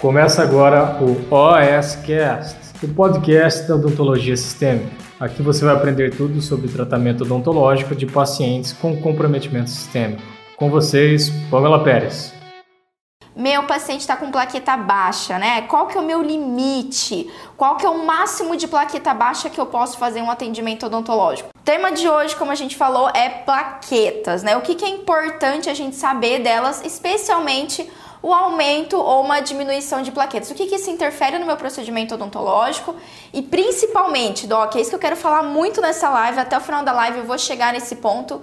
Começa agora o OSCast, o podcast da odontologia sistêmica. Aqui você vai aprender tudo sobre tratamento odontológico de pacientes com comprometimento sistêmico. Com vocês, Pamela Pérez. Meu paciente está com plaqueta baixa, né? Qual que é o meu limite? Qual que é o máximo de plaqueta baixa que eu posso fazer um atendimento odontológico? O tema de hoje, como a gente falou, é plaquetas, né? O que, que é importante a gente saber delas, especialmente o aumento ou uma diminuição de plaquetas. O que, que isso interfere no meu procedimento odontológico? E principalmente, Doc, é isso que eu quero falar muito nessa live, até o final da live eu vou chegar nesse ponto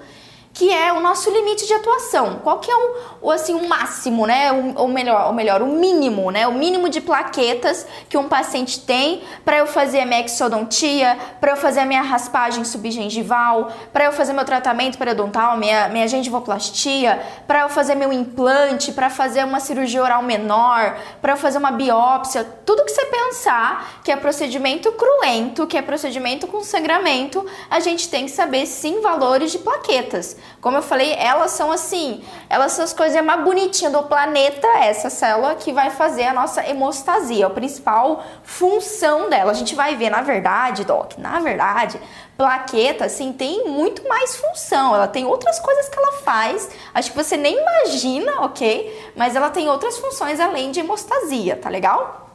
que é o nosso limite de atuação. Qual que é o, o assim o máximo, né? O, ou melhor, o melhor, o mínimo, né? O mínimo de plaquetas que um paciente tem para eu fazer a minha exodontia, para eu fazer a minha raspagem subgengival, para eu fazer meu tratamento periodontal, minha minha gengivoplastia, para eu fazer meu implante, para fazer uma cirurgia oral menor, para eu fazer uma biópsia, tudo que você pensar que é procedimento cruento, que é procedimento com sangramento, a gente tem que saber sim valores de plaquetas. Como eu falei, elas são assim, elas são as coisas mais bonitinhas do planeta, essa célula que vai fazer a nossa hemostasia, a principal função dela. A gente vai ver, na verdade, Doc, na verdade, plaqueta, assim, tem muito mais função. Ela tem outras coisas que ela faz, acho que você nem imagina, ok? Mas ela tem outras funções além de hemostasia, tá legal?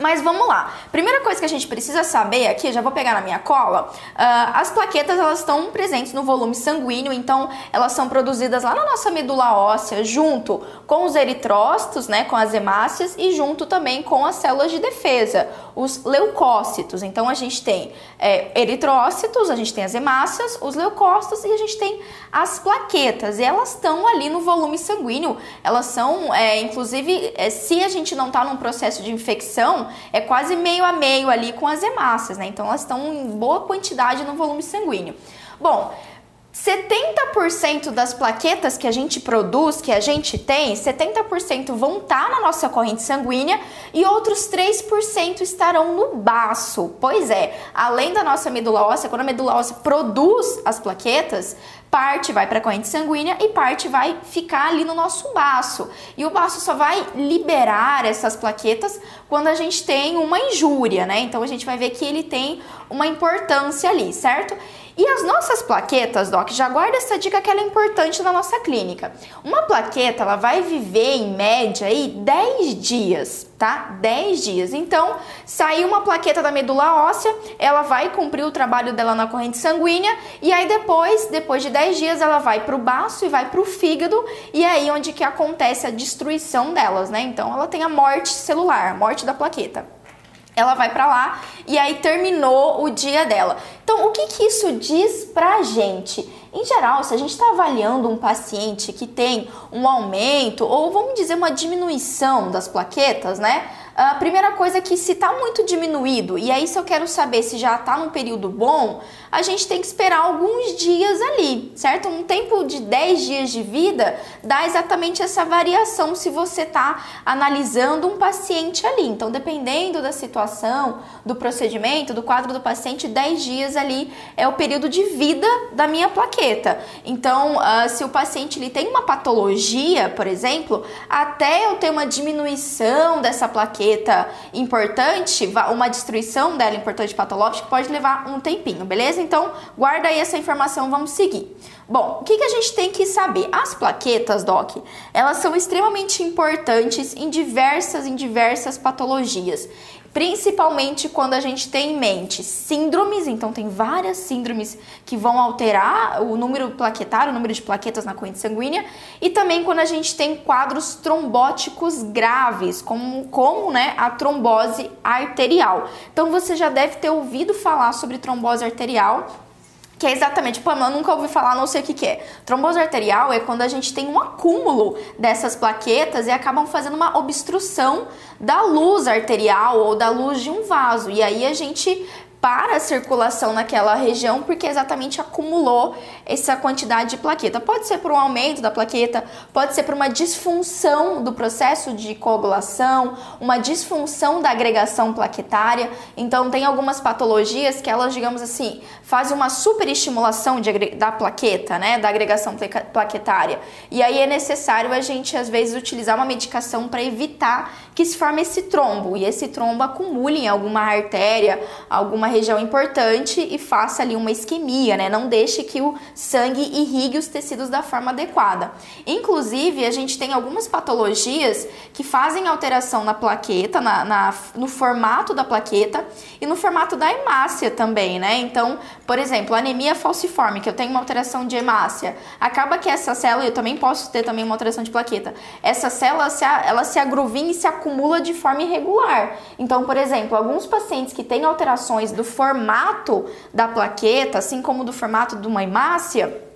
Mas vamos lá. Primeira coisa que a gente precisa saber aqui, já vou pegar na minha cola, uh, as plaquetas elas estão presentes no volume sanguíneo, então elas são produzidas lá na nossa medula óssea, junto com os eritrócitos, né, com as hemácias e junto também com as células de defesa, os leucócitos. Então a gente tem é, eritrócitos, a gente tem as hemácias, os leucócitos e a gente tem as plaquetas. E elas estão ali no volume sanguíneo. Elas são, é, inclusive, é, se a gente não está num processo de infecção, é quase meio a meio ali com as hemácias, né? Então elas estão em boa quantidade no volume sanguíneo. Bom, 70% das plaquetas que a gente produz, que a gente tem, 70% vão estar tá na nossa corrente sanguínea e outros 3% estarão no baço. Pois é, além da nossa medula óssea, quando a medula óssea produz as plaquetas, parte vai para a corrente sanguínea e parte vai ficar ali no nosso baço. E o baço só vai liberar essas plaquetas quando a gente tem uma injúria, né? Então a gente vai ver que ele tem uma importância ali, certo? E as nossas plaquetas, Doc, já guarda essa dica que ela é importante na nossa clínica. Uma plaqueta, ela vai viver em média aí 10 dias, tá? 10 dias. Então, saiu uma plaqueta da medula óssea, ela vai cumprir o trabalho dela na corrente sanguínea e aí depois, depois de 10 dias, ela vai pro baço e vai pro fígado e é aí onde que acontece a destruição delas, né? Então, ela tem a morte celular, a morte da plaqueta ela vai para lá e aí terminou o dia dela. Então, o que, que isso diz pra gente? Em geral, se a gente está avaliando um paciente que tem um aumento ou vamos dizer uma diminuição das plaquetas, né? A primeira coisa é que se está muito diminuído, e aí se eu quero saber se já está num período bom, a gente tem que esperar alguns dias ali, certo? Um tempo de 10 dias de vida dá exatamente essa variação se você está analisando um paciente ali. Então, dependendo da situação, do procedimento, do quadro do paciente, 10 dias ali é o período de vida da minha plaqueta. Então, uh, se o paciente ele tem uma patologia, por exemplo, até eu ter uma diminuição dessa plaqueta, importante, uma destruição dela importante patológica, pode levar um tempinho, beleza? Então, guarda aí essa informação, vamos seguir. Bom, o que, que a gente tem que saber? As plaquetas, Doc, elas são extremamente importantes em diversas, em diversas patologias principalmente quando a gente tem em mente síndromes, então tem várias síndromes que vão alterar o número plaquetário, o número de plaquetas na corrente sanguínea, e também quando a gente tem quadros trombóticos graves, como, como né, a trombose arterial. Então você já deve ter ouvido falar sobre trombose arterial que é exatamente, pô, eu nunca ouvi falar, não sei o que, que é. Trombose arterial é quando a gente tem um acúmulo dessas plaquetas e acabam fazendo uma obstrução da luz arterial ou da luz de um vaso. E aí a gente para a circulação naquela região, porque exatamente acumulou essa quantidade de plaqueta. Pode ser por um aumento da plaqueta, pode ser por uma disfunção do processo de coagulação, uma disfunção da agregação plaquetária. Então, tem algumas patologias que elas, digamos assim, fazem uma superestimulação de, da plaqueta, né, da agregação plaquetária. E aí é necessário a gente, às vezes, utilizar uma medicação para evitar que se forme esse trombo e esse trombo acumule em alguma artéria, alguma região importante e faça ali uma isquemia, né? Não deixe que o sangue irrigue os tecidos da forma adequada. Inclusive, a gente tem algumas patologias que fazem alteração na plaqueta, na, na no formato da plaqueta e no formato da hemácia também, né? Então, por exemplo, anemia falciforme, que eu tenho uma alteração de hemácia, acaba que essa célula, eu também posso ter também uma alteração de plaqueta, essa célula se, ela se agruvinha e se acumula acumula de forma irregular. Então, por exemplo, alguns pacientes que têm alterações do formato da plaqueta, assim como do formato de uma hemácia,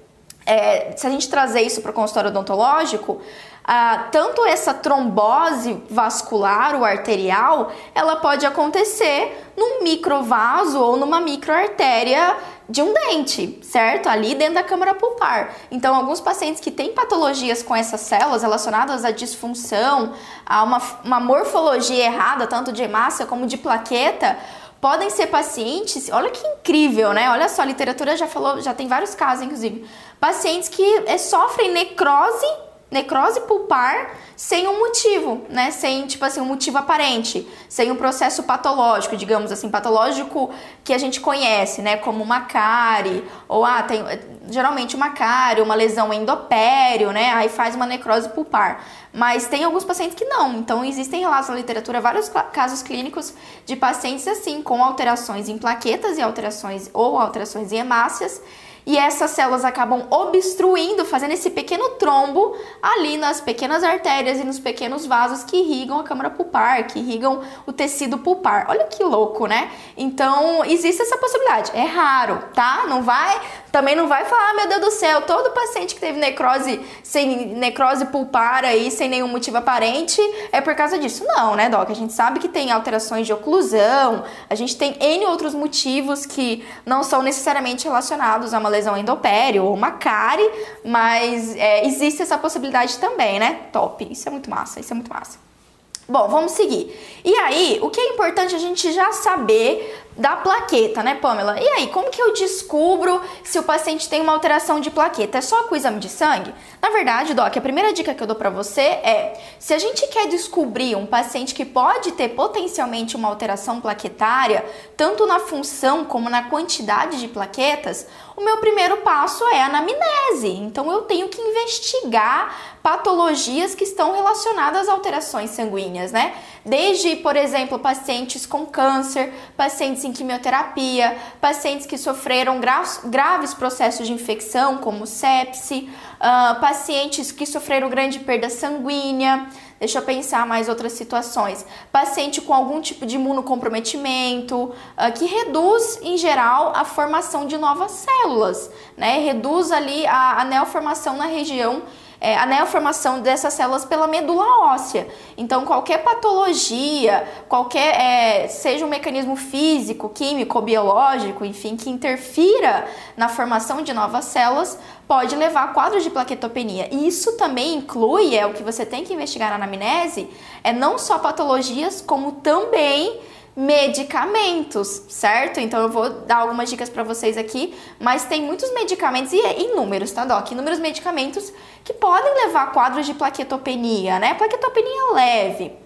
é, se a gente trazer isso para o consultório odontológico, ah, tanto essa trombose vascular ou arterial, ela pode acontecer num microvaso ou numa microartéria de um dente, certo? Ali dentro da câmara pulpar. Então, alguns pacientes que têm patologias com essas células relacionadas à disfunção, a uma, uma morfologia errada, tanto de hemácia como de plaqueta, podem ser pacientes, olha que incrível, né? Olha só, a literatura já falou, já tem vários casos, inclusive, pacientes que é, sofrem necrose necrose pulpar sem um motivo, né? Sem, tipo assim, um motivo aparente, sem um processo patológico, digamos assim, patológico que a gente conhece, né? Como uma cárie, ou ah, tem geralmente uma cárie, uma lesão endopério, né? Aí faz uma necrose pulpar. Mas tem alguns pacientes que não. Então, existem relatos na literatura, vários casos clínicos de pacientes assim, com alterações em plaquetas e alterações ou alterações em hemácias e essas células acabam obstruindo, fazendo esse pequeno trombo ali nas pequenas artérias e nos pequenos vasos que irrigam a câmara pulpar, que irrigam o tecido pulpar. Olha que louco, né? Então, existe essa possibilidade. É raro, tá? Não vai, também não vai falar, ah, meu Deus do céu, todo paciente que teve necrose sem necrose pulpar aí, sem nenhum motivo aparente, é por causa disso. Não, né, Doc? A gente sabe que tem alterações de oclusão, a gente tem N outros motivos que não são necessariamente relacionados a uma lesão endopério ou uma cárie, mas é, existe essa possibilidade também, né? Top. Isso é muito massa, isso é muito massa. Bom, vamos seguir. E aí, o que é importante a gente já saber da plaqueta, né, Pamela? E aí, como que eu descubro se o paciente tem uma alteração de plaqueta? É só com o exame de sangue? Na verdade, Doc, a primeira dica que eu dou para você é: se a gente quer descobrir um paciente que pode ter potencialmente uma alteração plaquetária, tanto na função como na quantidade de plaquetas, o meu primeiro passo é a anamnese. Então eu tenho que investigar patologias que estão relacionadas a alterações sanguíneas, né? Desde, por exemplo, pacientes com câncer, pacientes em quimioterapia, pacientes que sofreram graves processos de infecção, como sepse, uh, pacientes que sofreram grande perda sanguínea. Deixa eu pensar mais outras situações. Paciente com algum tipo de imunocomprometimento, uh, que reduz, em geral, a formação de novas células, né? Reduz ali a, a neoformação na região é, a neoformação dessas células pela medula óssea. Então, qualquer patologia, qualquer, é, seja um mecanismo físico, químico, biológico, enfim, que interfira na formação de novas células, pode levar a quadros de plaquetopenia. E isso também inclui, é o que você tem que investigar na anamnese, é não só patologias, como também medicamentos, certo? Então eu vou dar algumas dicas para vocês aqui, mas tem muitos medicamentos e inúmeros, tá, Doc? Inúmeros medicamentos que podem levar a quadros de plaquetopenia, né? Plaquetopenia leve.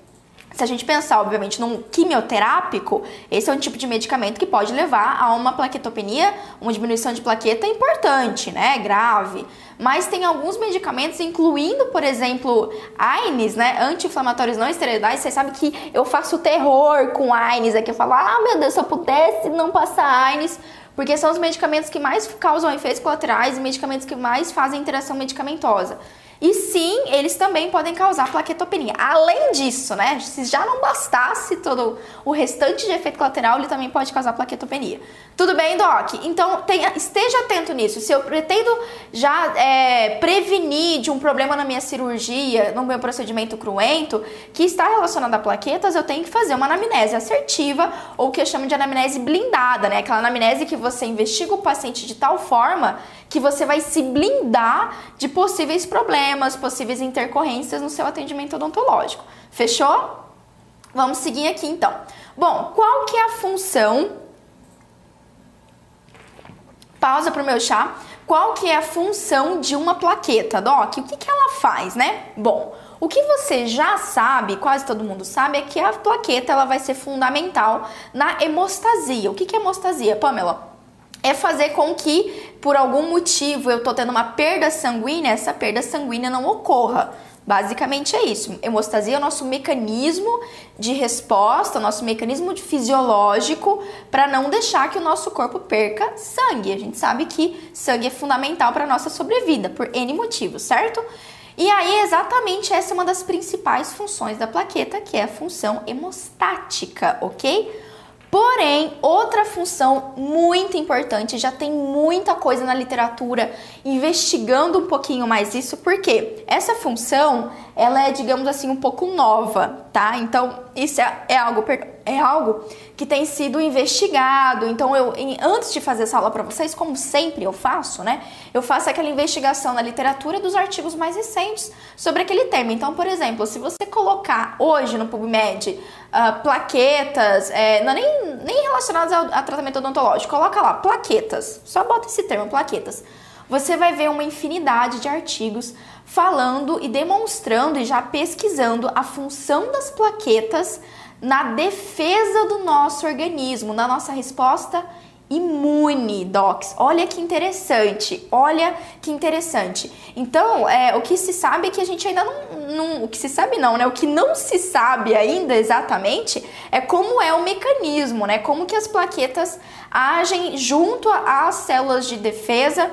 Se a gente pensar, obviamente, num quimioterápico, esse é um tipo de medicamento que pode levar a uma plaquetopenia, uma diminuição de plaqueta importante, né? Grave. Mas tem alguns medicamentos, incluindo, por exemplo, AINES, né? Anti-inflamatórios não esteroidais. Você sabe que eu faço terror com AINES aqui. Eu falo, ah, meu Deus, se eu pudesse não passar AINES. Porque são os medicamentos que mais causam efeitos colaterais e medicamentos que mais fazem interação medicamentosa. E sim, eles também podem causar plaquetopenia. Além disso, né, se já não bastasse todo o restante de efeito colateral, ele também pode causar plaquetopenia. Tudo bem, Doc? Então tenha, esteja atento nisso. Se eu pretendo já é, prevenir de um problema na minha cirurgia, no meu procedimento cruento, que está relacionado a plaquetas, eu tenho que fazer uma anamnese assertiva, ou o que eu chamo de anamnese blindada, né? Aquela anamnese que você investiga o paciente de tal forma que você vai se blindar de possíveis problemas, possíveis intercorrências no seu atendimento odontológico. Fechou? Vamos seguir aqui então. Bom, qual que é a função? Pausa para o meu chá. Qual que é a função de uma plaqueta, Doc? O que, que ela faz, né? Bom, o que você já sabe, quase todo mundo sabe, é que a plaqueta ela vai ser fundamental na hemostasia. O que, que é hemostasia, Pamela? É fazer com que, por algum motivo, eu tô tendo uma perda sanguínea, essa perda sanguínea não ocorra. Basicamente é isso. Hemostasia é o nosso mecanismo de resposta, nosso mecanismo de fisiológico para não deixar que o nosso corpo perca sangue. A gente sabe que sangue é fundamental para nossa sobrevida, por N motivos, certo? E aí, exatamente essa é uma das principais funções da plaqueta, que é a função hemostática, ok? Porém, outra função muito importante, já tem muita coisa na literatura investigando um pouquinho mais isso, porque essa função, ela é, digamos assim, um pouco nova, tá? Então, isso é, é algo é algo que tem sido investigado. Então, eu antes de fazer essa aula para vocês, como sempre eu faço, né? Eu faço aquela investigação na literatura dos artigos mais recentes sobre aquele tema. Então, por exemplo, se você colocar hoje no PubMed uh, plaquetas, é, não é nem, nem relacionadas ao, a tratamento odontológico, coloca lá plaquetas. Só bota esse termo, plaquetas. Você vai ver uma infinidade de artigos falando e demonstrando e já pesquisando a função das plaquetas na defesa do nosso organismo, na nossa resposta imune, docs. Olha que interessante, olha que interessante. Então, é, o que se sabe é que a gente ainda não, não, o que se sabe não, né? O que não se sabe ainda exatamente é como é o mecanismo, né? Como que as plaquetas agem junto às células de defesa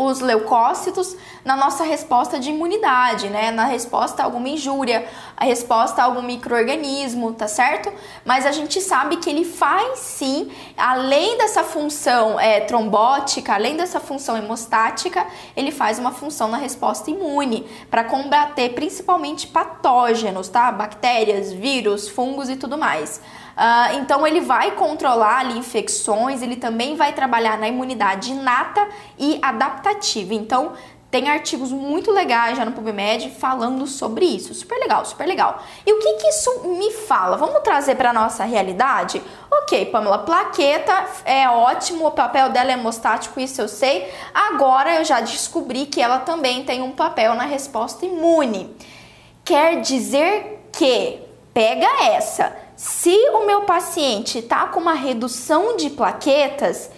os leucócitos na nossa resposta de imunidade, né? Na resposta a alguma injúria, a resposta a algum microorganismo, tá certo? Mas a gente sabe que ele faz sim, além dessa função é, trombótica, além dessa função hemostática, ele faz uma função na resposta imune para combater principalmente patógenos, tá? Bactérias, vírus, fungos e tudo mais. Uh, então ele vai controlar ali infecções, ele também vai trabalhar na imunidade inata e adaptativa. Então tem artigos muito legais já no PubMed falando sobre isso. Super legal, super legal. E o que, que isso me fala? Vamos trazer para nossa realidade? Ok, Pamela, plaqueta é ótimo, o papel dela é hemostático, isso eu sei. Agora eu já descobri que ela também tem um papel na resposta imune. Quer dizer que, pega essa, se o meu paciente está com uma redução de plaquetas,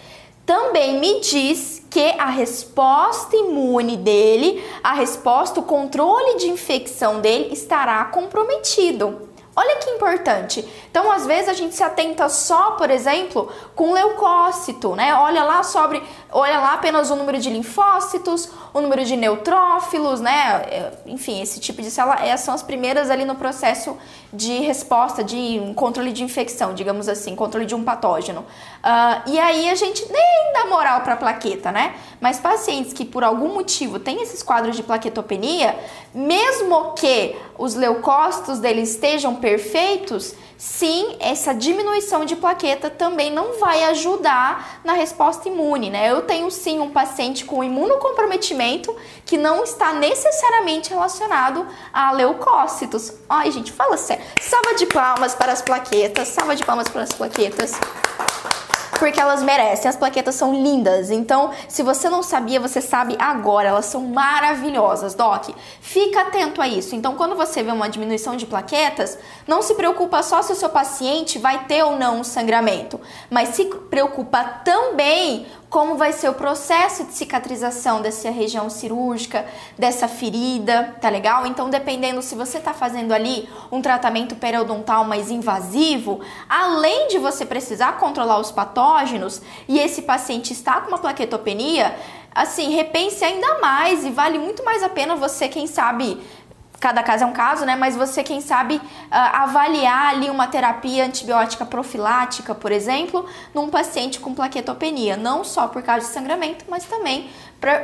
também me diz que a resposta imune dele, a resposta, o controle de infecção dele estará comprometido. Olha que importante. Então, às vezes a gente se atenta só, por exemplo, com leucócito, né? Olha lá sobre, olha lá apenas o número de linfócitos, o número de neutrófilos, né? É, enfim, esse tipo de célula é, são as primeiras ali no processo de resposta, de controle de infecção, digamos assim, controle de um patógeno. Uh, e aí a gente nem dá moral para plaqueta, né? Mas pacientes que por algum motivo têm esses quadros de plaquetopenia, mesmo que os leucócitos deles estejam perfeitos, sim, essa diminuição de plaqueta também não vai ajudar na resposta imune, né? Eu tenho sim um paciente com imunocomprometimento que não está necessariamente relacionado a leucócitos. Ai, gente, fala sério. Salva de palmas para as plaquetas, salva de palmas para as plaquetas porque elas merecem. As plaquetas são lindas. Então, se você não sabia, você sabe agora. Elas são maravilhosas, Doc. Fica atento a isso. Então, quando você vê uma diminuição de plaquetas, não se preocupa só se o seu paciente vai ter ou não um sangramento, mas se preocupa também como vai ser o processo de cicatrização dessa região cirúrgica, dessa ferida, tá legal? Então, dependendo se você tá fazendo ali um tratamento periodontal mais invasivo, além de você precisar controlar os patógenos e esse paciente está com uma plaquetopenia, assim, repense ainda mais e vale muito mais a pena você, quem sabe, cada caso é um caso, né? Mas você, quem sabe, uh, avaliar ali uma terapia antibiótica profilática, por exemplo, num paciente com plaquetopenia, não só por causa de sangramento, mas também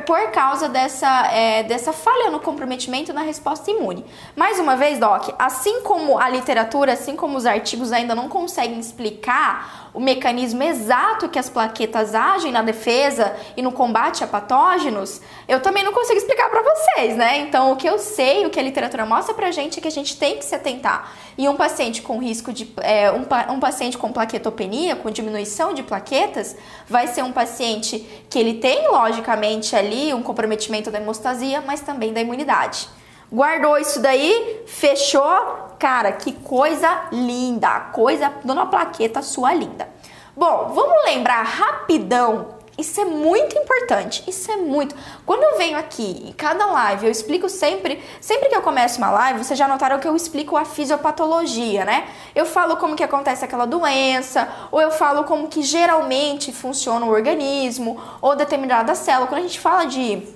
por causa dessa, é, dessa falha no comprometimento na resposta imune. Mais uma vez, Doc, assim como a literatura, assim como os artigos ainda não conseguem explicar o mecanismo exato que as plaquetas agem na defesa e no combate a patógenos, eu também não consigo explicar para vocês, né? Então, o que eu sei, o que a literatura mostra pra gente é que a gente tem que se atentar. E um paciente com risco de. É, um, um paciente com plaquetopenia, com diminuição de plaquetas, vai ser um paciente que ele tem, logicamente, ali um comprometimento da hemostasia, mas também da imunidade. Guardou isso daí, fechou. Cara, que coisa linda. Coisa, dona plaqueta sua linda. Bom, vamos lembrar rapidão. Isso é muito importante. Isso é muito. Quando eu venho aqui em cada live, eu explico sempre, sempre que eu começo uma live, vocês já notaram que eu explico a fisiopatologia, né? Eu falo como que acontece aquela doença, ou eu falo como que geralmente funciona o organismo, ou determinada célula. Quando a gente fala de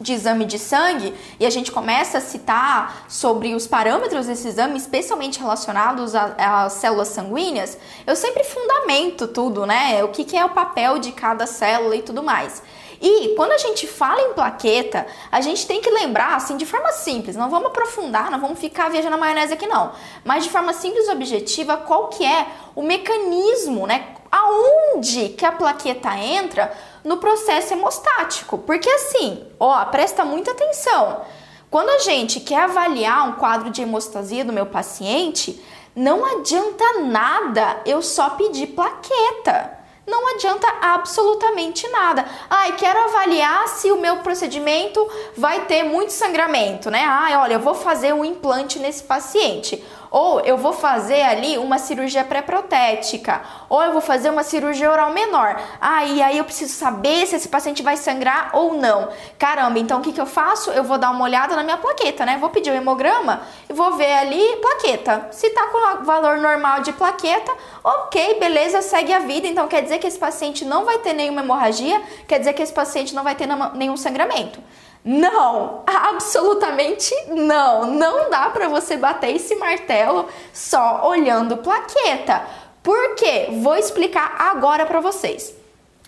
de exame de sangue e a gente começa a citar sobre os parâmetros desse exame, especialmente relacionados às células sanguíneas, eu sempre fundamento tudo, né? O que, que é o papel de cada célula e tudo mais. E quando a gente fala em plaqueta, a gente tem que lembrar, assim, de forma simples, não vamos aprofundar, não vamos ficar viajando na maionese aqui não, mas de forma simples e objetiva, qual que é o mecanismo, né? Aonde que a plaqueta entra no processo hemostático. Porque assim, ó, presta muita atenção. Quando a gente quer avaliar um quadro de hemostasia do meu paciente, não adianta nada eu só pedir plaqueta. Não adianta absolutamente nada. Ai, quero avaliar se o meu procedimento vai ter muito sangramento, né? Ai, olha, eu vou fazer um implante nesse paciente. Ou eu vou fazer ali uma cirurgia pré-protética, ou eu vou fazer uma cirurgia oral menor. Ah, aí eu preciso saber se esse paciente vai sangrar ou não. Caramba, então o que, que eu faço? Eu vou dar uma olhada na minha plaqueta, né? Vou pedir o hemograma e vou ver ali plaqueta. Se tá com o valor normal de plaqueta, ok, beleza, segue a vida. Então quer dizer que esse paciente não vai ter nenhuma hemorragia, quer dizer que esse paciente não vai ter nenhum sangramento. Não, absolutamente não. Não dá para você bater esse martelo só olhando plaqueta. Por quê? Vou explicar agora para vocês.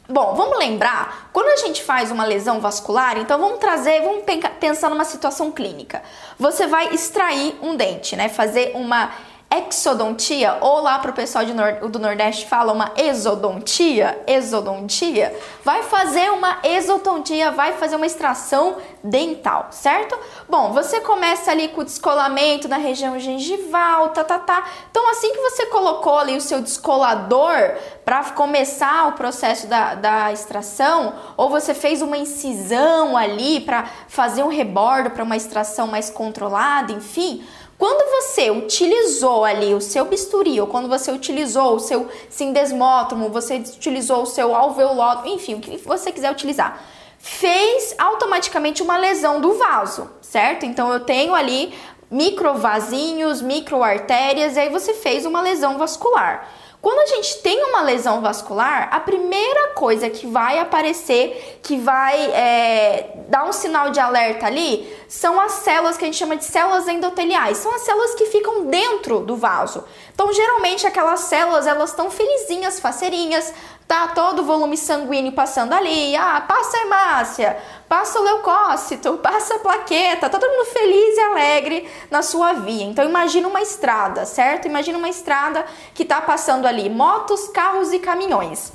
Bom, vamos lembrar, quando a gente faz uma lesão vascular, então vamos trazer, vamos pensar numa situação clínica. Você vai extrair um dente, né? Fazer uma exodontia, ou lá para o pessoal nor do Nordeste fala uma exodontia, exodontia, vai fazer uma exodontia, vai fazer uma extração dental, certo? Bom, você começa ali com o descolamento na região gengival, tá, tá, tá. Então, assim que você colocou ali o seu descolador para começar o processo da, da extração, ou você fez uma incisão ali para fazer um rebordo para uma extração mais controlada, enfim, quando você utilizou ali o seu bisturi, ou quando você utilizou o seu sindesmótomo, você utilizou o seu alveolótomo, enfim, o que você quiser utilizar, fez automaticamente uma lesão do vaso, certo? Então eu tenho ali microvasinhos, microartérias, e aí você fez uma lesão vascular. Quando a gente tem uma lesão vascular, a primeira coisa que vai aparecer, que vai é, dar um sinal de alerta ali, são as células que a gente chama de células endoteliais. São as células que ficam dentro do vaso. Então, geralmente, aquelas células, elas estão felizinhas, faceirinhas, tá todo o volume sanguíneo passando ali. Ah, passa a hemácia, passa o leucócito, passa a plaqueta, tá todo mundo feliz e alegre na sua via. Então imagina uma estrada, certo? Imagina uma estrada que tá passando ali motos, carros e caminhões.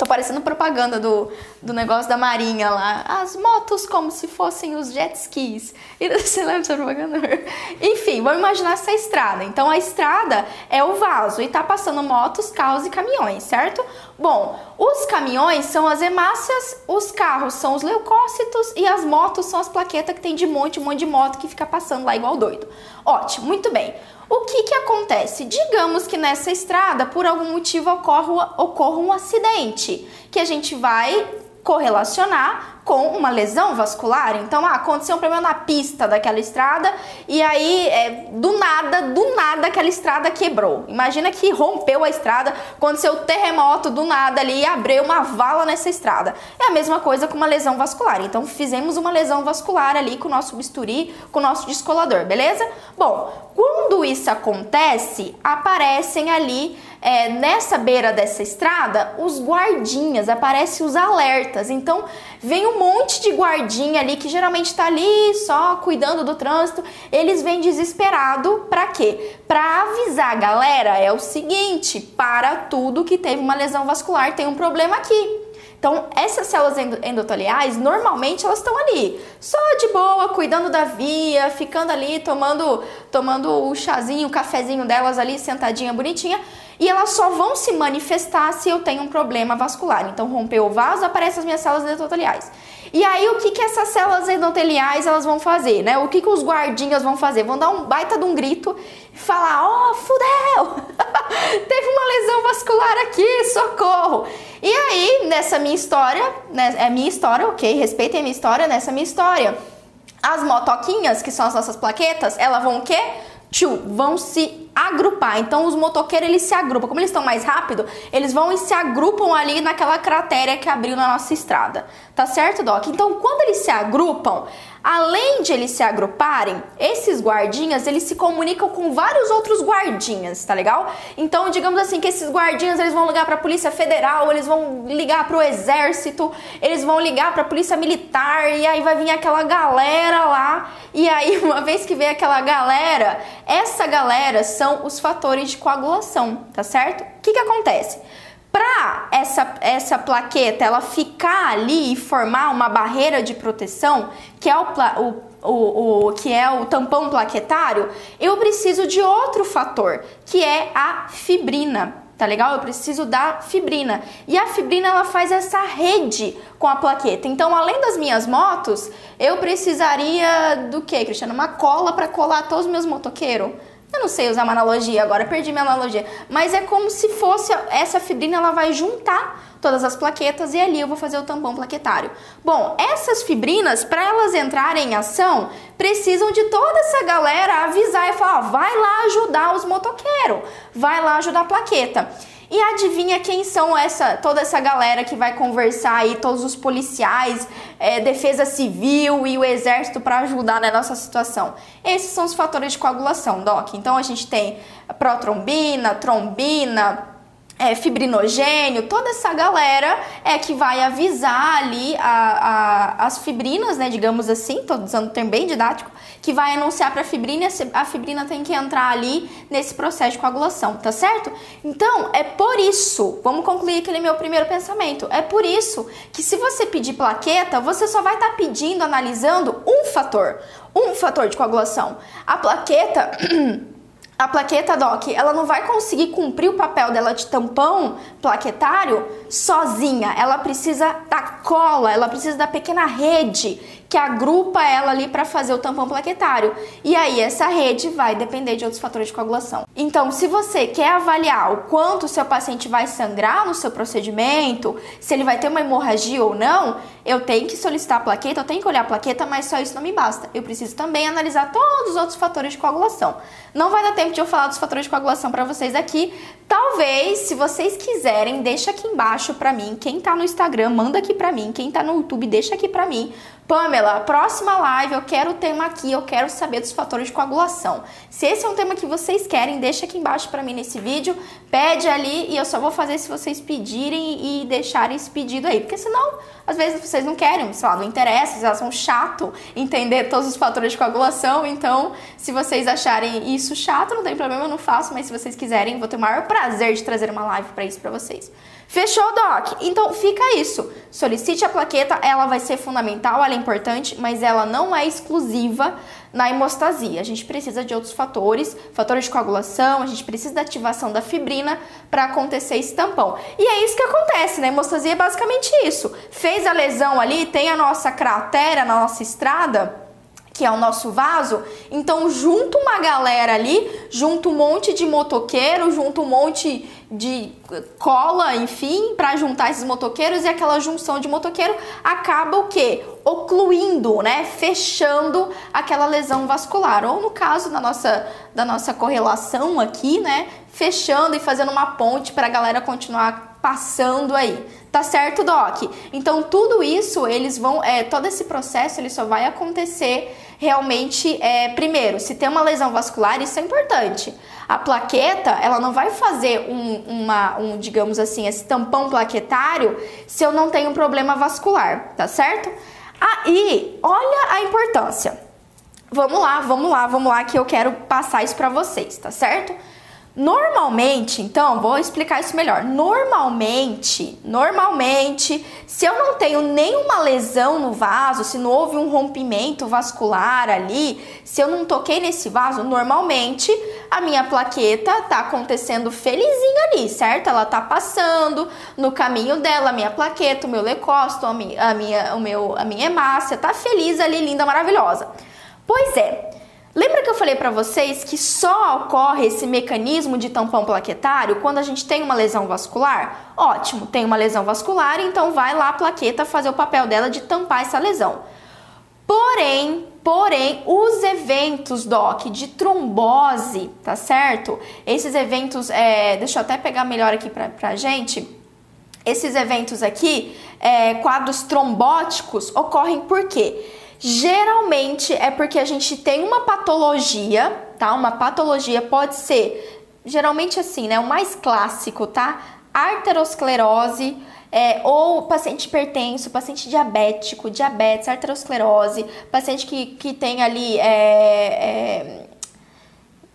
Tô parecendo propaganda do, do negócio da marinha lá. As motos como se fossem os jet skis. E você lembra dessa propaganda? Enfim, vamos imaginar essa estrada. Então a estrada é o vaso e tá passando motos, carros e caminhões, certo? Bom, os caminhões são as hemácias, os carros são os leucócitos e as motos são as plaquetas que tem de monte, um monte de moto que fica passando lá igual doido. Ótimo, muito bem. O que, que acontece? Digamos que nessa estrada, por algum motivo, ocorra, ocorra um acidente, que a gente vai correlacionar com uma lesão vascular. Então, ah, aconteceu um problema na pista daquela estrada e aí, é, do nada, do nada, aquela estrada quebrou. Imagina que rompeu a estrada, aconteceu terremoto do nada ali e abriu uma vala nessa estrada. É a mesma coisa com uma lesão vascular. Então, fizemos uma lesão vascular ali com o nosso bisturi, com o nosso descolador, beleza? Bom, quando isso acontece, aparecem ali é, nessa beira dessa estrada, os guardinhas, aparecem os alertas. Então, vem um monte de guardinha ali que geralmente está ali só cuidando do trânsito. Eles vêm desesperado para quê? Para avisar galera é o seguinte: para tudo que teve uma lesão vascular, tem um problema aqui. Então, essas células endoteliais, normalmente elas estão ali, só de boa, cuidando da via, ficando ali, tomando, tomando o chazinho, o cafezinho delas ali, sentadinha, bonitinha e elas só vão se manifestar se eu tenho um problema vascular. Então, rompeu o vaso, aparecem as minhas células endoteliais. E aí, o que, que essas células endoteliais elas vão fazer, né? O que, que os guardinhas vão fazer? Vão dar um baita de um grito e falar: Ó, oh, fudeu! Teve uma lesão vascular aqui, socorro! E aí, nessa minha história, né, é minha história, ok? Respeitem a minha história, nessa minha história. As motoquinhas, que são as nossas plaquetas, elas vão o quê? Tchu, vão se agrupar. Então os motoqueiros eles se agrupam. Como eles estão mais rápido, eles vão e se agrupam ali naquela cratera que abriu na nossa estrada. Tá certo, Doc? Então quando eles se agrupam, Além de eles se agruparem, esses guardinhas, eles se comunicam com vários outros guardinhas, tá legal? Então, digamos assim que esses guardinhas, eles vão ligar para a Polícia Federal, eles vão ligar para o exército, eles vão ligar para a Polícia Militar e aí vai vir aquela galera lá. E aí, uma vez que vem aquela galera, essa galera são os fatores de coagulação, tá certo? O que que acontece? Para essa, essa plaqueta ela ficar ali e formar uma barreira de proteção, que é o, o, o, o, que é o tampão plaquetário, eu preciso de outro fator, que é a fibrina. Tá legal? Eu preciso da fibrina. E a fibrina ela faz essa rede com a plaqueta. Então, além das minhas motos, eu precisaria do que, Cristiano? Uma cola para colar todos os meus motoqueiros? Eu não sei usar uma analogia agora, perdi minha analogia. Mas é como se fosse essa fibrina, ela vai juntar todas as plaquetas e ali eu vou fazer o tampão plaquetário. Bom, essas fibrinas, para elas entrarem em ação, precisam de toda essa galera avisar e falar: ó, vai lá ajudar os motoqueiros, vai lá ajudar a plaqueta. E adivinha quem são essa toda essa galera que vai conversar aí, todos os policiais, é, defesa civil e o exército para ajudar na nossa situação? Esses são os fatores de coagulação, Doc. Então a gente tem protrombina, trombina, é, fibrinogênio, toda essa galera é que vai avisar ali a, a, as fibrinas, né, digamos assim, tô usando um termo bem didático, que vai anunciar para a fibrina, a fibrina tem que entrar ali nesse processo de coagulação, tá certo? Então, é por isso, vamos concluir aquele meu primeiro pensamento, é por isso que se você pedir plaqueta, você só vai estar tá pedindo, analisando um fator, um fator de coagulação. A plaqueta a plaqueta DOC, ela não vai conseguir cumprir o papel dela de tampão plaquetário sozinha. Ela precisa da cola, ela precisa da pequena rede que agrupa ela ali para fazer o tampão plaquetário. E aí essa rede vai depender de outros fatores de coagulação. Então, se você quer avaliar o quanto o seu paciente vai sangrar no seu procedimento, se ele vai ter uma hemorragia ou não, eu tenho que solicitar a plaqueta, eu tenho que olhar a plaqueta, mas só isso não me basta. Eu preciso também analisar todos os outros fatores de coagulação. Não vai dar tempo de eu falar dos fatores de coagulação para vocês aqui. Talvez, se vocês quiserem, deixa aqui embaixo para mim. Quem tá no Instagram, manda aqui para mim. Quem tá no YouTube, deixa aqui para mim Pamela, próxima live eu quero o tema aqui, eu quero saber dos fatores de coagulação. Se esse é um tema que vocês querem, deixa aqui embaixo para mim nesse vídeo, pede ali e eu só vou fazer se vocês pedirem e deixarem esse pedido aí, porque senão às vezes vocês não querem, sei lá, não interessa, vocês acham chato entender todos os fatores de coagulação, então se vocês acharem isso chato, não tem problema, eu não faço, mas se vocês quiserem, vou ter o maior prazer de trazer uma live para isso para vocês. Fechou, Doc? Então fica isso. Solicite a plaqueta, ela vai ser fundamental, ela é importante, mas ela não é exclusiva na hemostasia. A gente precisa de outros fatores, fatores de coagulação, a gente precisa da ativação da fibrina para acontecer esse tampão. E é isso que acontece, né? Hemostasia é basicamente isso. Fez a lesão ali, tem a nossa cratera na nossa estrada, que é o nosso vaso, então junto uma galera ali, junto um monte de motoqueiro, junto um monte de cola, enfim, para juntar esses motoqueiros e aquela junção de motoqueiro acaba o quê? Ocluindo, né? Fechando aquela lesão vascular. Ou no caso da nossa, da nossa correlação aqui, né? Fechando e fazendo uma ponte para a galera continuar passando aí. Tá certo, Doc? Então tudo isso eles vão, é, todo esse processo ele só vai acontecer realmente, é, primeiro, se tem uma lesão vascular, isso é importante. A plaqueta, ela não vai fazer um, uma, um, digamos assim, esse tampão plaquetário se eu não tenho um problema vascular, tá certo? Aí, olha a importância. Vamos lá, vamos lá, vamos lá que eu quero passar isso para vocês, tá certo? Normalmente, então, vou explicar isso melhor. Normalmente, normalmente, se eu não tenho nenhuma lesão no vaso, se não houve um rompimento vascular ali, se eu não toquei nesse vaso, normalmente a minha plaqueta tá acontecendo felizinha ali, certo? Ela tá passando no caminho dela, a minha plaqueta, o meu leucócito, a minha, a minha, o meu, a minha hemácia, tá feliz ali, linda, maravilhosa. Pois é, falei para vocês que só ocorre esse mecanismo de tampão plaquetário quando a gente tem uma lesão vascular? Ótimo, tem uma lesão vascular, então vai lá a plaqueta fazer o papel dela de tampar essa lesão. Porém, porém, os eventos, Doc, de trombose, tá certo? Esses eventos, é, deixa eu até pegar melhor aqui pra, pra gente. Esses eventos aqui, é, quadros trombóticos, ocorrem por quê? Geralmente é porque a gente tem uma patologia, tá? Uma patologia pode ser, geralmente assim, né? O mais clássico, tá? Arteriosclerose, é, ou paciente hipertenso, paciente diabético, diabetes, arteriosclerose, paciente que, que tem ali. É, é,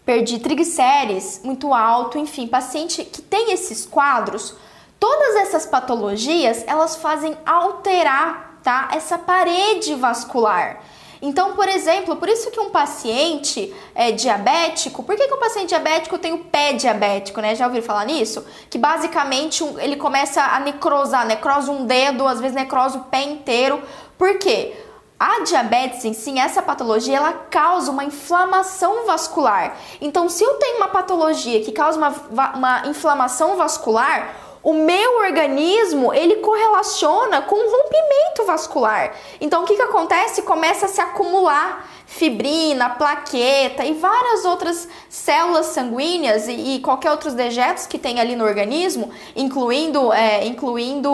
perdi triglicérides muito alto, enfim, paciente que tem esses quadros, todas essas patologias elas fazem alterar tá? Essa parede vascular. Então, por exemplo, por isso que um paciente é, diabético, por que, que um paciente diabético tem o pé diabético, né? Já ouviram falar nisso? Que basicamente ele começa a necrosar, necrosa um dedo, às vezes necrosa o pé inteiro. Por quê? A diabetes em si, essa patologia, ela causa uma inflamação vascular. Então, se eu tenho uma patologia que causa uma, uma inflamação vascular, o meu organismo ele correlaciona com o rompimento vascular. Então o que, que acontece? Começa a se acumular fibrina, plaqueta e várias outras células sanguíneas e, e qualquer outros dejetos que tem ali no organismo, incluindo, é, incluindo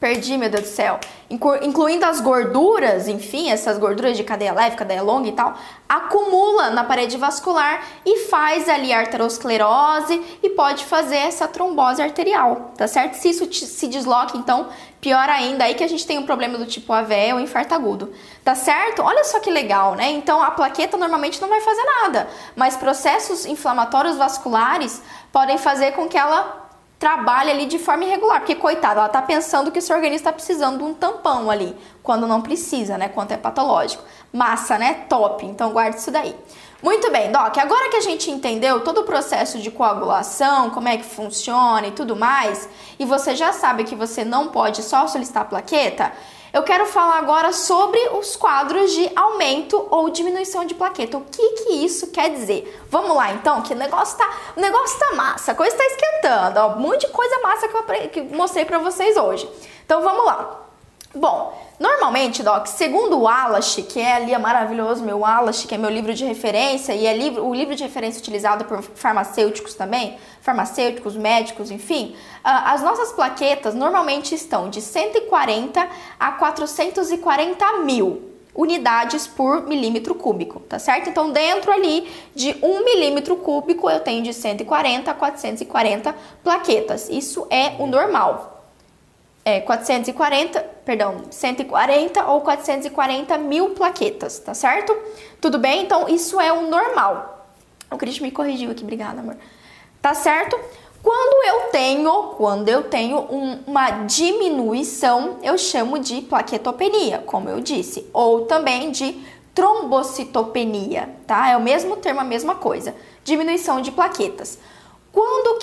Perdi, meu Deus do céu. Incluindo as gorduras, enfim, essas gorduras de cadeia leve, cadeia longa e tal, acumula na parede vascular e faz ali arteriosclerose e pode fazer essa trombose arterial, tá certo? Se isso se desloca, então, pior ainda, aí que a gente tem um problema do tipo AVE ou infarto agudo, tá certo? Olha só que legal, né? Então, a plaqueta normalmente não vai fazer nada, mas processos inflamatórios vasculares podem fazer com que ela trabalha ali de forma irregular, porque coitada, ela tá pensando que o seu organismo está precisando de um tampão ali, quando não precisa, né? Quando é patológico. Massa, né? Top. Então guarde isso daí. Muito bem, Doc. Agora que a gente entendeu todo o processo de coagulação, como é que funciona e tudo mais, e você já sabe que você não pode só solicitar plaqueta, eu quero falar agora sobre os quadros de aumento ou diminuição de plaqueta. O que que isso quer dizer? Vamos lá então, que o negócio tá, o negócio tá massa, a coisa tá esquentando, ó, um monte de coisa massa que eu que mostrei para vocês hoje. Então vamos lá. Bom, normalmente, Doc, segundo o Wallace, que é ali é maravilhoso, meu Wallace, que é meu livro de referência e é livro, o livro de referência utilizado por farmacêuticos também, farmacêuticos, médicos, enfim, uh, as nossas plaquetas normalmente estão de 140 a 440 mil unidades por milímetro cúbico, tá certo? Então, dentro ali de 1 milímetro cúbico, eu tenho de 140 a 440 plaquetas. Isso é o normal é, 440, perdão, 140 ou 440 mil plaquetas, tá certo? Tudo bem? Então, isso é o normal. O Cris me corrigiu aqui, obrigada, amor. Tá certo? Quando eu tenho, quando eu tenho um, uma diminuição, eu chamo de plaquetopenia, como eu disse, ou também de trombocitopenia, tá? É o mesmo termo, a mesma coisa. Diminuição de plaquetas.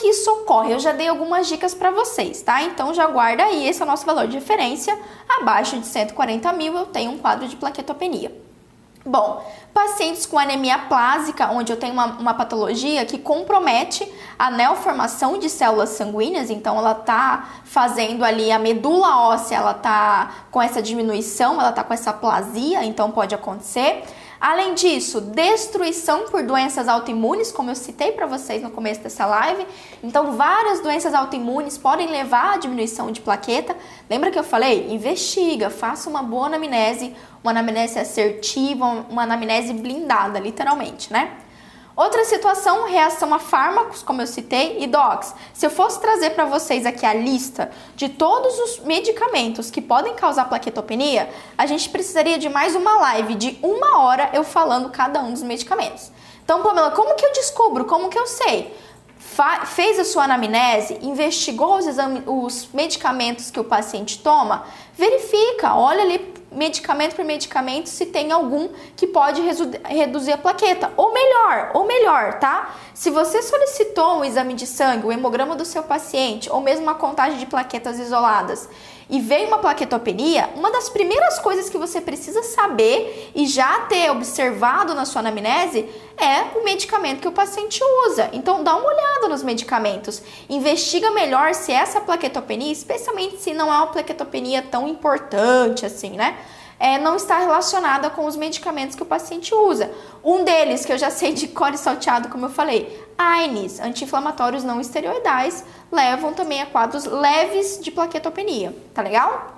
Que isso ocorre? Eu já dei algumas dicas para vocês, tá? Então já guarda aí, esse é o nosso valor de referência. Abaixo de 140 mil eu tenho um quadro de plaquetopenia. Bom, pacientes com anemia plásica, onde eu tenho uma, uma patologia que compromete a neoformação de células sanguíneas, então ela tá fazendo ali a medula óssea, ela tá com essa diminuição, ela tá com essa plasia, então pode acontecer. Além disso, destruição por doenças autoimunes, como eu citei para vocês no começo dessa live. Então, várias doenças autoimunes podem levar à diminuição de plaqueta. Lembra que eu falei? Investiga, faça uma boa anamnese, uma anamnese assertiva, uma anamnese blindada, literalmente, né? Outra situação, reação a fármacos, como eu citei, e docs. Se eu fosse trazer para vocês aqui a lista de todos os medicamentos que podem causar plaquetopenia, a gente precisaria de mais uma live de uma hora eu falando cada um dos medicamentos. Então, Pamela, como que eu descubro? Como que eu sei? Fa fez a sua anamnese, investigou os, os medicamentos que o paciente toma, verifica, olha ali medicamento por medicamento se tem algum que pode reduzir a plaqueta. Ou melhor, ou melhor, tá? Se você solicitou um exame de sangue, o hemograma do seu paciente, ou mesmo uma contagem de plaquetas isoladas, e veio uma plaquetopenia, uma das primeiras coisas que você precisa saber e já ter observado na sua anamnese é o medicamento que o paciente usa. Então dá uma olhada nos medicamentos, investiga melhor se essa plaquetopenia, especialmente se não é uma plaquetopenia tão importante assim, né? É, não está relacionada com os medicamentos que o paciente usa. Um deles, que eu já sei de core salteado, como eu falei, AINES, anti-inflamatórios não esteroidais, levam também a quadros leves de plaquetopenia, tá legal?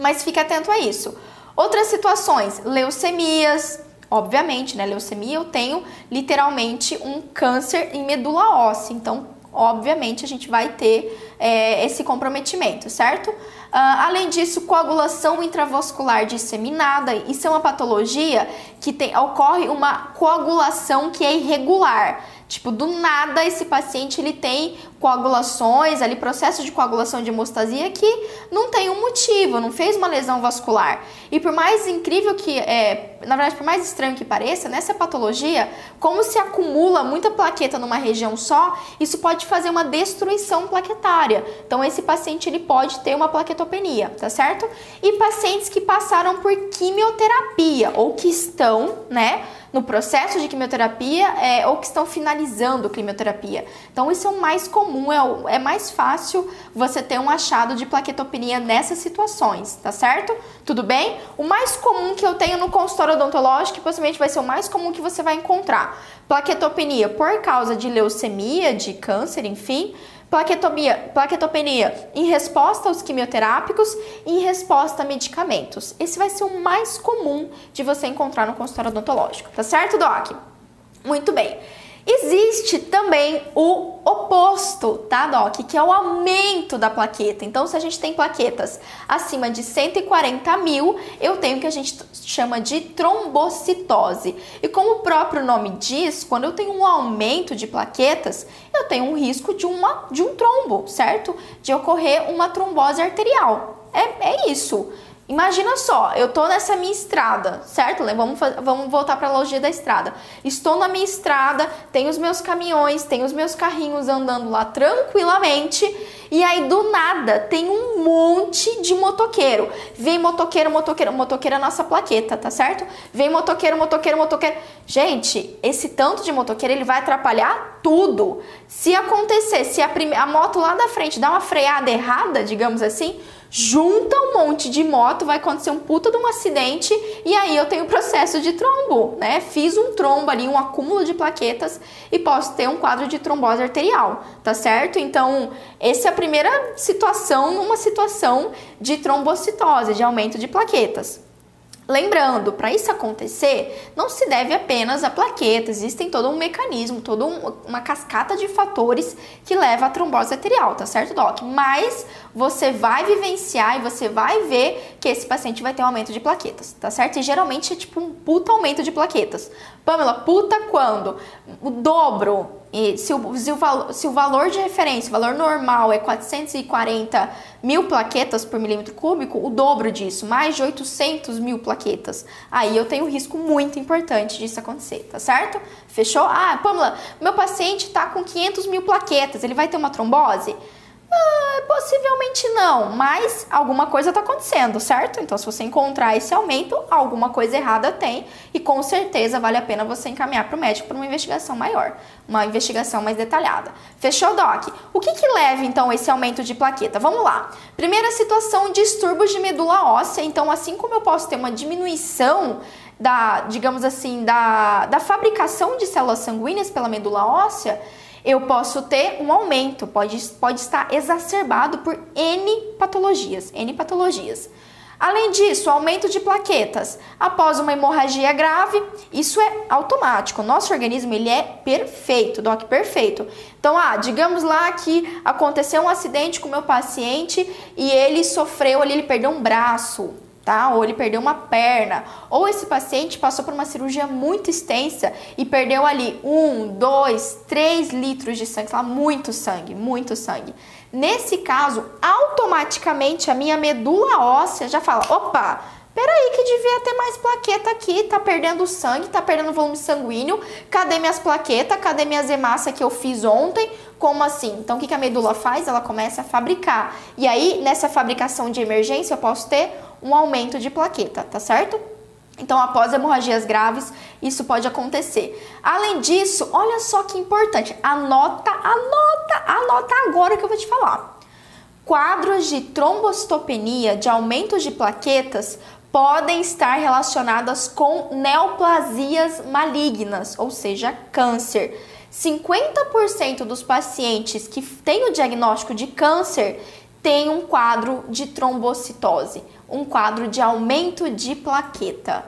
Mas fique atento a isso. Outras situações, leucemias, obviamente, né? Leucemia eu tenho literalmente um câncer em medula óssea, então obviamente a gente vai ter é, esse comprometimento, certo? Uh, além disso, coagulação intravascular disseminada, isso é uma patologia que tem, ocorre uma coagulação que é irregular. Tipo, do nada esse paciente ele tem coagulações, ali processo de coagulação de hemostasia que não tem um motivo, não fez uma lesão vascular. E por mais incrível que, é, na verdade, por mais estranho que pareça, nessa patologia, como se acumula muita plaqueta numa região só, isso pode fazer uma destruição plaquetária. Então esse paciente ele pode ter uma plaquetopenia, tá certo? E pacientes que passaram por quimioterapia ou que estão, né, no processo de quimioterapia é, ou que estão finalizando quimioterapia. Então, isso é o mais comum, é, o, é mais fácil você ter um achado de plaquetopenia nessas situações, tá certo? Tudo bem? O mais comum que eu tenho no consultório odontológico, possivelmente vai ser o mais comum que você vai encontrar. Plaquetopenia por causa de leucemia, de câncer, enfim plaquetomia, plaquetopenia em resposta aos quimioterápicos e em resposta a medicamentos. Esse vai ser o mais comum de você encontrar no consultório odontológico, tá certo, Doc? Muito bem. Existe também o oposto, tá, Doc? Que é o aumento da plaqueta. Então, se a gente tem plaquetas acima de 140 mil, eu tenho o que a gente chama de trombocitose. E como o próprio nome diz, quando eu tenho um aumento de plaquetas, eu tenho um risco de, uma, de um trombo, certo? De ocorrer uma trombose arterial. É, é isso. Imagina só, eu tô nessa minha estrada, certo? Vamos, vamos voltar para a logia da estrada. Estou na minha estrada, tenho os meus caminhões, tenho os meus carrinhos andando lá tranquilamente, e aí do nada tem um monte de motoqueiro. Vem motoqueiro, motoqueiro, motoqueiro é a nossa plaqueta, tá certo? Vem motoqueiro, motoqueiro, motoqueiro. Gente, esse tanto de motoqueiro ele vai atrapalhar tudo. Se acontecer, se a, a moto lá da frente dá uma freada errada, digamos assim, junta um monte de moto, vai acontecer um puta de um acidente e aí eu tenho processo de trombo, né? Fiz um trombo ali, um acúmulo de plaquetas e posso ter um quadro de trombose arterial, tá certo? Então, essa é a primeira situação numa situação de trombocitose, de aumento de plaquetas. Lembrando, para isso acontecer, não se deve apenas a plaquetas, existem todo um mecanismo, toda um, uma cascata de fatores que leva à trombose arterial, tá certo, Doc? Mas você vai vivenciar e você vai ver que esse paciente vai ter um aumento de plaquetas, tá certo? E geralmente é tipo um puta aumento de plaquetas. Pamela, puta quando? O dobro, e se o, se, o, se o valor de referência, o valor normal é 440 mil plaquetas por milímetro cúbico, o dobro disso, mais de 800 mil plaquetas. Aí eu tenho um risco muito importante disso acontecer, tá certo? Fechou? Ah, Pamela, meu paciente tá com 500 mil plaquetas, ele vai ter uma trombose? Ah, possivelmente não, mas alguma coisa está acontecendo, certo? Então, se você encontrar esse aumento, alguma coisa errada tem e com certeza vale a pena você encaminhar para o médico para uma investigação maior, uma investigação mais detalhada. Fechou, Doc? O que, que leva então esse aumento de plaqueta? Vamos lá. Primeira situação, distúrbios de medula óssea. Então, assim como eu posso ter uma diminuição da, digamos assim, da, da fabricação de células sanguíneas pela medula óssea, eu posso ter um aumento, pode, pode estar exacerbado por N patologias, N patologias. Além disso, aumento de plaquetas após uma hemorragia grave, isso é automático. Nosso organismo ele é perfeito, doc, perfeito. Então, ah, digamos lá que aconteceu um acidente com o meu paciente e ele sofreu ali, ele perdeu um braço, tá? Ou ele perdeu uma perna, ou esse paciente passou por uma cirurgia muito extensa e perdeu ali um, dois, três litros de sangue, lá, muito sangue, muito sangue. Nesse caso, automaticamente a minha medula óssea já fala: opa, peraí que devia ter mais plaqueta aqui, tá perdendo sangue, tá perdendo volume sanguíneo, cadê minhas plaquetas, cadê minhas hemácias que eu fiz ontem? Como assim? Então o que, a medula faz? Ela começa a fabricar. E aí, nessa fabricação de emergência, eu posso ter um aumento de plaqueta, tá certo? Então, após hemorragias graves, isso pode acontecer. Além disso, olha só que importante, anota, anota, anota agora que eu vou te falar. Quadros de trombocitopenia, de aumento de plaquetas, podem estar relacionadas com neoplasias malignas, ou seja, câncer. 50% dos pacientes que têm o diagnóstico de câncer têm um quadro de trombocitose um quadro de aumento de plaqueta.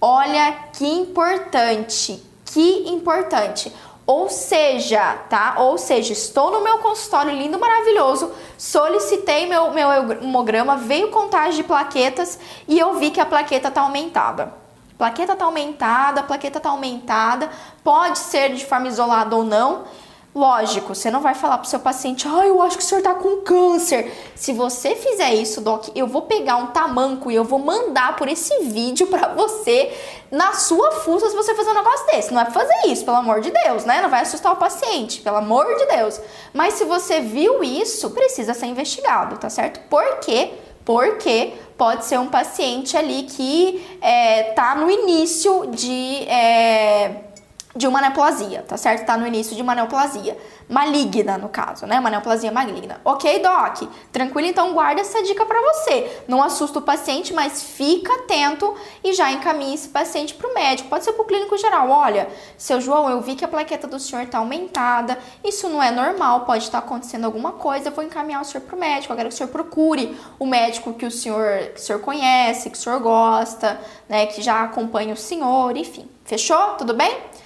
Olha que importante, que importante. Ou seja, tá? Ou seja, estou no meu consultório lindo, maravilhoso, solicitei meu, meu hemograma, veio contagem de plaquetas e eu vi que a plaqueta tá aumentada. Plaqueta tá aumentada, plaqueta tá aumentada, pode ser de forma isolada ou não. Lógico, você não vai falar pro seu paciente, ah, eu acho que o senhor tá com câncer. Se você fizer isso, Doc, eu vou pegar um tamanco e eu vou mandar por esse vídeo para você na sua fuça se você fazer um negócio desse. Não é pra fazer isso, pelo amor de Deus, né? Não vai assustar o paciente, pelo amor de Deus. Mas se você viu isso, precisa ser investigado, tá certo? Por quê? Porque pode ser um paciente ali que é, tá no início de. É, de uma neoplasia, tá certo? Tá no início de uma neoplasia maligna, no caso, né? Uma neoplasia maligna. Ok, Doc? Tranquilo? Então guarda essa dica para você. Não assusta o paciente, mas fica atento e já encaminhe esse paciente para o médico. Pode ser para o clínico geral. Olha, seu João, eu vi que a plaqueta do senhor tá aumentada. Isso não é normal, pode estar acontecendo alguma coisa. Eu vou encaminhar o senhor para o médico. Eu quero que o senhor procure o médico que o senhor, que o senhor conhece, que o senhor gosta, né? Que já acompanha o senhor, enfim. Fechou? Tudo bem?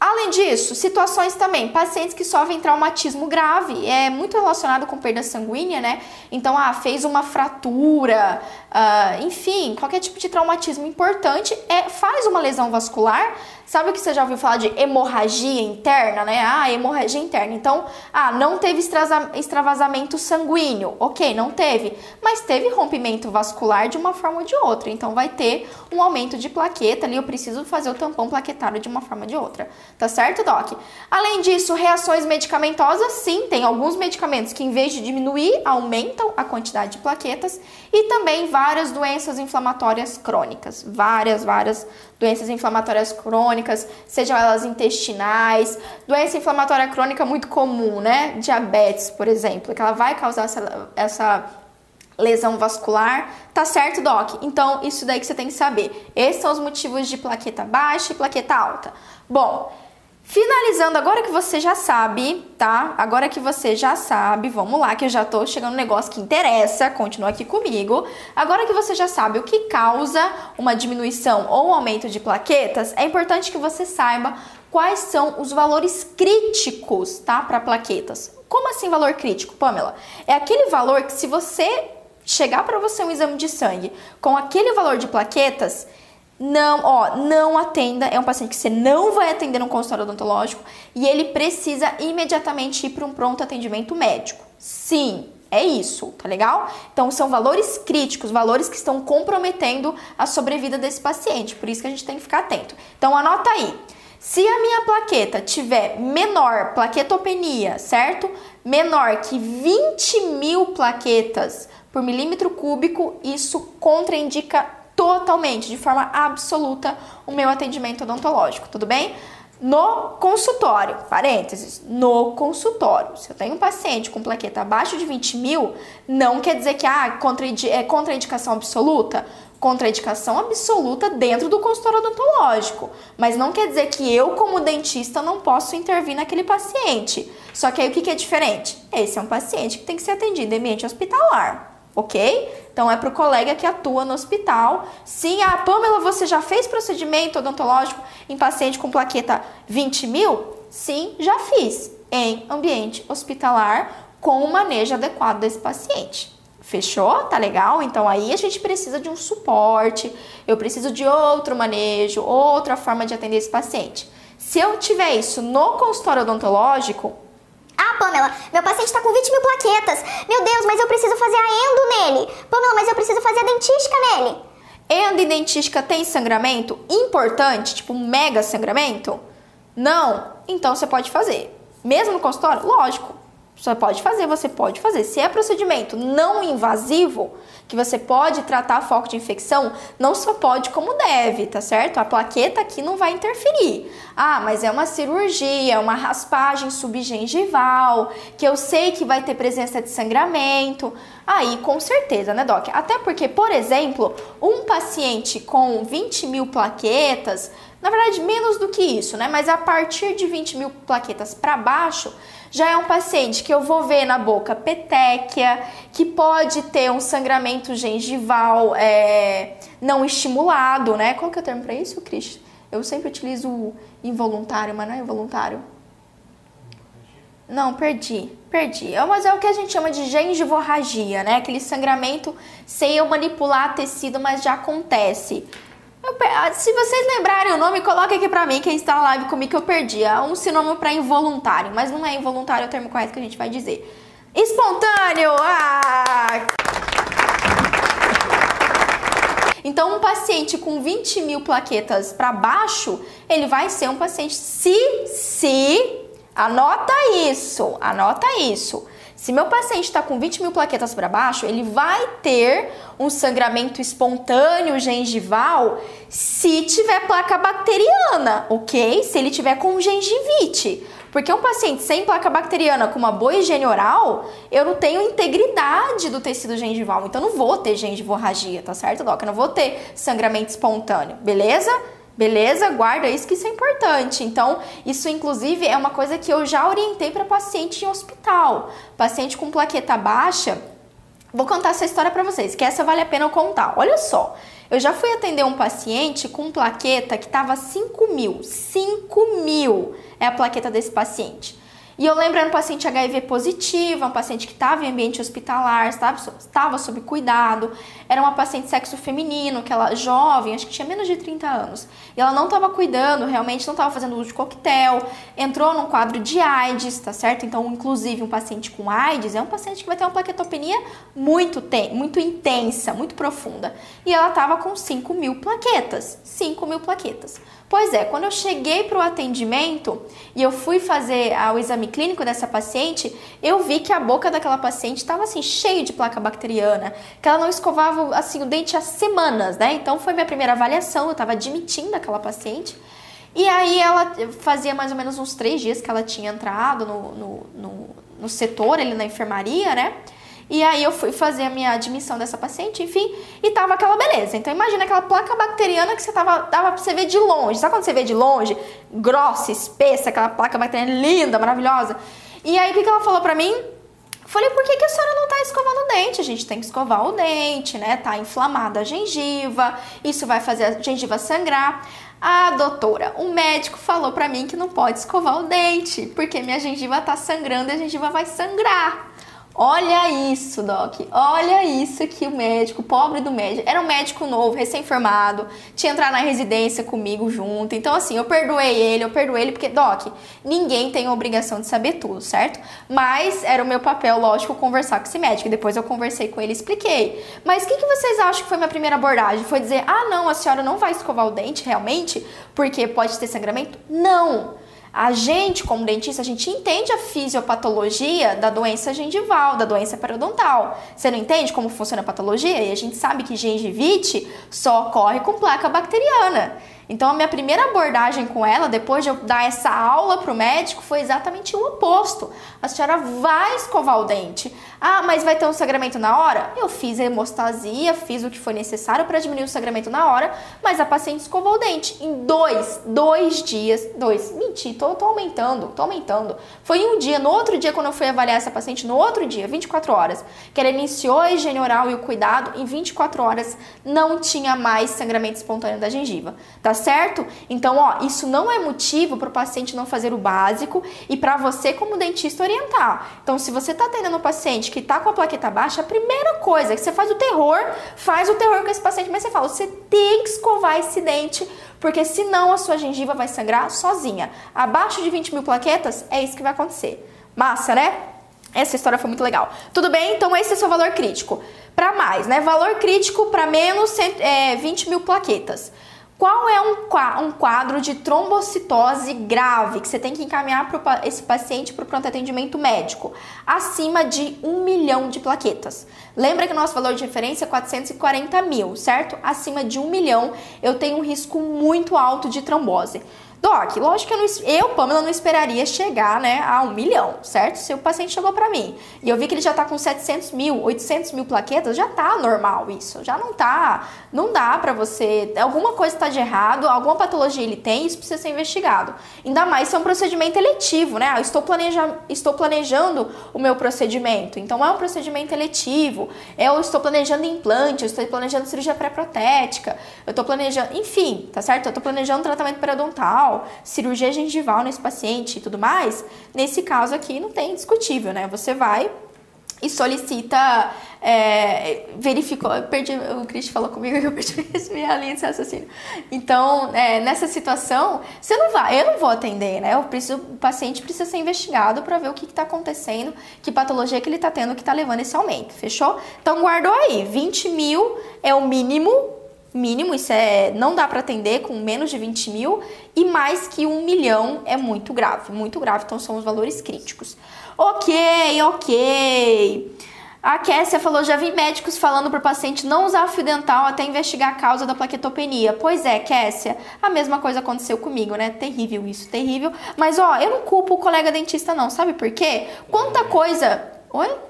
Além disso, situações também, pacientes que sofrem traumatismo grave, é muito relacionado com perda sanguínea, né? Então, ah, fez uma fratura, uh, enfim, qualquer tipo de traumatismo importante é, faz uma lesão vascular, Sabe o que você já ouviu falar de hemorragia interna, né? Ah, hemorragia interna. Então, ah, não teve extravasamento sanguíneo. Ok, não teve. Mas teve rompimento vascular de uma forma ou de outra. Então, vai ter um aumento de plaqueta ali. Eu preciso fazer o tampão plaquetário de uma forma ou de outra. Tá certo, Doc? Além disso, reações medicamentosas, sim, tem alguns medicamentos que, em vez de diminuir, aumentam a quantidade de plaquetas. E também várias doenças inflamatórias crônicas. Várias, várias doenças inflamatórias crônicas, sejam elas intestinais, doença inflamatória crônica muito comum, né? Diabetes, por exemplo, que ela vai causar essa, essa lesão vascular, tá certo, Doc? Então, isso daí que você tem que saber. Esses são os motivos de plaqueta baixa e plaqueta alta. Bom, Finalizando, agora que você já sabe, tá? Agora que você já sabe, vamos lá, que eu já tô chegando no negócio que interessa, continua aqui comigo. Agora que você já sabe o que causa uma diminuição ou um aumento de plaquetas, é importante que você saiba quais são os valores críticos, tá? Para plaquetas. Como assim valor crítico, Pamela? É aquele valor que se você chegar para você um exame de sangue com aquele valor de plaquetas, não, ó, não atenda. É um paciente que você não vai atender no consultório odontológico e ele precisa imediatamente ir para um pronto atendimento médico. Sim, é isso, tá legal? Então são valores críticos, valores que estão comprometendo a sobrevida desse paciente. Por isso que a gente tem que ficar atento. Então anota aí. Se a minha plaqueta tiver menor, plaquetopenia, certo? menor que 20 mil plaquetas por milímetro cúbico, isso contraindica totalmente, de forma absoluta, o meu atendimento odontológico, tudo bem? No consultório, parênteses, no consultório, se eu tenho um paciente com plaqueta abaixo de 20 mil, não quer dizer que ah, é contraindicação absoluta contraindicação absoluta dentro do consultório odontológico, mas não quer dizer que eu, como dentista, não posso intervir naquele paciente. Só que aí o que, é diferente? Esse é um paciente que tem que ser atendido em ambiente hospitalar, ok? Então é para o colega que atua no hospital. Sim, a ah, Pamela, você já fez procedimento odontológico em paciente com plaqueta 20 mil? Sim, já fiz em ambiente hospitalar com o manejo adequado desse paciente. Fechou? Tá legal? Então aí a gente precisa de um suporte, eu preciso de outro manejo, outra forma de atender esse paciente. Se eu tiver isso no consultório odontológico, ah, Pamela, meu paciente está com 20 mil plaquetas. Meu Deus, mas eu preciso fazer a endo nele. Pamela, mas eu preciso fazer a dentística nele. Endo e dentística tem sangramento importante, tipo mega sangramento? Não? Então você pode fazer. Mesmo no consultório? Lógico. Você pode fazer, você pode fazer. Se é procedimento não invasivo, que você pode tratar foco de infecção, não só pode como deve, tá certo? A plaqueta aqui não vai interferir. Ah, mas é uma cirurgia, uma raspagem subgengival, que eu sei que vai ter presença de sangramento. Aí, com certeza, né, Doc? Até porque, por exemplo, um paciente com 20 mil plaquetas, na verdade, menos do que isso, né? Mas a partir de 20 mil plaquetas para baixo, já é um paciente que eu vou ver na boca petéquia, que pode ter um sangramento gengival é, não estimulado, né? Qual que é o termo para isso, Cris? Eu sempre utilizo involuntário, mas não é involuntário. Não, perdi, perdi. É, mas é o que a gente chama de gengivorragia, né? Aquele sangramento sem eu manipular tecido, mas já acontece. Ah, se vocês lembrarem o nome, coloque aqui pra mim, quem está na live comigo que eu perdi. É um sinônimo para involuntário, mas não é involuntário é o termo correto que a gente vai dizer. Espontâneo! Ah! Então, um paciente com 20 mil plaquetas para baixo, ele vai ser um paciente se, se, anota isso, anota isso se meu paciente está com 20 mil plaquetas para baixo, ele vai ter um sangramento espontâneo gengival se tiver placa bacteriana, ok? Se ele tiver com gengivite. Porque um paciente sem placa bacteriana com uma boa higiene oral, eu não tenho integridade do tecido gengival. Então, não vou ter gengivorragia, tá certo, Doc? Eu não vou ter sangramento espontâneo, beleza? Beleza? Guarda isso que isso é importante. Então, isso inclusive é uma coisa que eu já orientei para paciente em hospital. Paciente com plaqueta baixa, vou contar essa história para vocês, que essa vale a pena eu contar. Olha só, eu já fui atender um paciente com plaqueta que estava 5 mil. 5 mil é a plaqueta desse paciente. E eu lembro, era um paciente HIV positivo, um paciente que estava em ambiente hospitalar, estava sob cuidado. Era uma paciente sexo feminino, que ela jovem, acho que tinha menos de 30 anos. E ela não estava cuidando, realmente não estava fazendo uso de coquetel, entrou num quadro de AIDS, tá certo? Então, inclusive, um paciente com AIDS é um paciente que vai ter uma plaquetopenia muito, muito intensa, muito profunda. E ela estava com 5 mil plaquetas. 5 mil plaquetas. Pois é, quando eu cheguei para o atendimento e eu fui fazer o exame clínico dessa paciente, eu vi que a boca daquela paciente estava assim cheio de placa bacteriana, que ela não escovava assim o dente há semanas, né? Então foi minha primeira avaliação, eu estava admitindo aquela paciente. E aí ela fazia mais ou menos uns três dias que ela tinha entrado no, no, no, no setor ali na enfermaria, né? E aí eu fui fazer a minha admissão dessa paciente, enfim, e tava aquela beleza. Então imagina aquela placa bacteriana que você tava, dava pra você ver de longe. Sabe quando você vê de longe? Grossa, espessa, aquela placa bacteriana linda, maravilhosa. E aí o que, que ela falou pra mim? Falei, por que, que a senhora não tá escovando o dente? A gente tem que escovar o dente, né? Tá inflamada a gengiva, isso vai fazer a gengiva sangrar. Ah, doutora, o médico falou pra mim que não pode escovar o dente, porque minha gengiva tá sangrando e a gengiva vai sangrar. Olha isso, Doc. Olha isso que o médico, pobre do médico, era um médico novo, recém-formado, tinha entrado na residência comigo junto. Então, assim, eu perdoei ele, eu perdoei ele, porque, Doc, ninguém tem a obrigação de saber tudo, certo? Mas era o meu papel, lógico, conversar com esse médico. Depois eu conversei com ele e expliquei. Mas o que, que vocês acham que foi minha primeira abordagem? Foi dizer, ah, não, a senhora não vai escovar o dente realmente, porque pode ter sangramento? Não! A gente, como dentista, a gente entende a fisiopatologia da doença gengival, da doença periodontal. Você não entende como funciona a patologia? E a gente sabe que gengivite só ocorre com placa bacteriana. Então, a minha primeira abordagem com ela, depois de eu dar essa aula para o médico, foi exatamente o oposto. A senhora vai escovar o dente. Ah, mas vai ter um sangramento na hora? Eu fiz a hemostasia, fiz o que foi necessário para diminuir o sangramento na hora, mas a paciente escovou o dente em dois, dois dias, dois, menti, tô, tô aumentando, tô aumentando. Foi um dia, no outro dia, quando eu fui avaliar essa paciente, no outro dia, 24 horas, que ela iniciou a higiene oral e o cuidado, em 24 horas não tinha mais sangramento espontâneo da gengiva, tá certo? Então, ó, isso não é motivo para o paciente não fazer o básico e para você, como dentista, orientar. Então, se você tá atendendo um paciente que tá com a plaqueta baixa, a primeira coisa é que você faz o terror, faz o terror com esse paciente, mas você fala, você tem que escovar esse dente, porque senão a sua gengiva vai sangrar sozinha. Abaixo de 20 mil plaquetas, é isso que vai acontecer. Massa, né? Essa história foi muito legal. Tudo bem? Então esse é o seu valor crítico. Para mais, né? Valor crítico para menos é, 20 mil plaquetas. Qual é um quadro de trombocitose grave que você tem que encaminhar esse paciente para o pronto atendimento médico? Acima de 1 milhão de plaquetas. Lembra que o nosso valor de referência é 440 mil, certo? Acima de 1 milhão eu tenho um risco muito alto de trombose. Doc, lógico que eu, não, eu, Pamela, não esperaria chegar né, a um milhão, certo? Se o paciente chegou para mim e eu vi que ele já tá com 700 mil, 800 mil plaquetas, já tá normal isso, já não tá, não dá para você, alguma coisa tá de errado, alguma patologia ele tem, isso precisa ser investigado. Ainda mais se é um procedimento eletivo, né? Eu estou, planeja, estou planejando o meu procedimento, então é um procedimento eletivo, eu estou planejando implante, eu estou planejando cirurgia pré-protética, eu estou planejando, enfim, tá certo? Eu estou planejando tratamento periodontal, cirurgia gengival nesse paciente e tudo mais, nesse caso aqui não tem discutível, né? Você vai e solicita, é, verificou, perdi, o Cristian falou comigo que eu perdi minha linha de raciocínio. Então, é, nessa situação, você não vai, eu não vou atender, né? Eu preciso, o paciente precisa ser investigado para ver o que está acontecendo, que patologia que ele está tendo que está levando esse aumento, fechou? Então, guardou aí, 20 mil é o mínimo mínimo, isso é não dá para atender com menos de 20 mil e mais que um milhão é muito grave, muito grave, então são os valores críticos. Ok, ok. A Kessia falou: já vi médicos falando para o paciente não usar fio dental até investigar a causa da plaquetopenia. Pois é, Kessia, a mesma coisa aconteceu comigo, né? Terrível isso, terrível. Mas ó, eu não culpo o colega dentista, não, sabe por quê? Quanta coisa. Oi?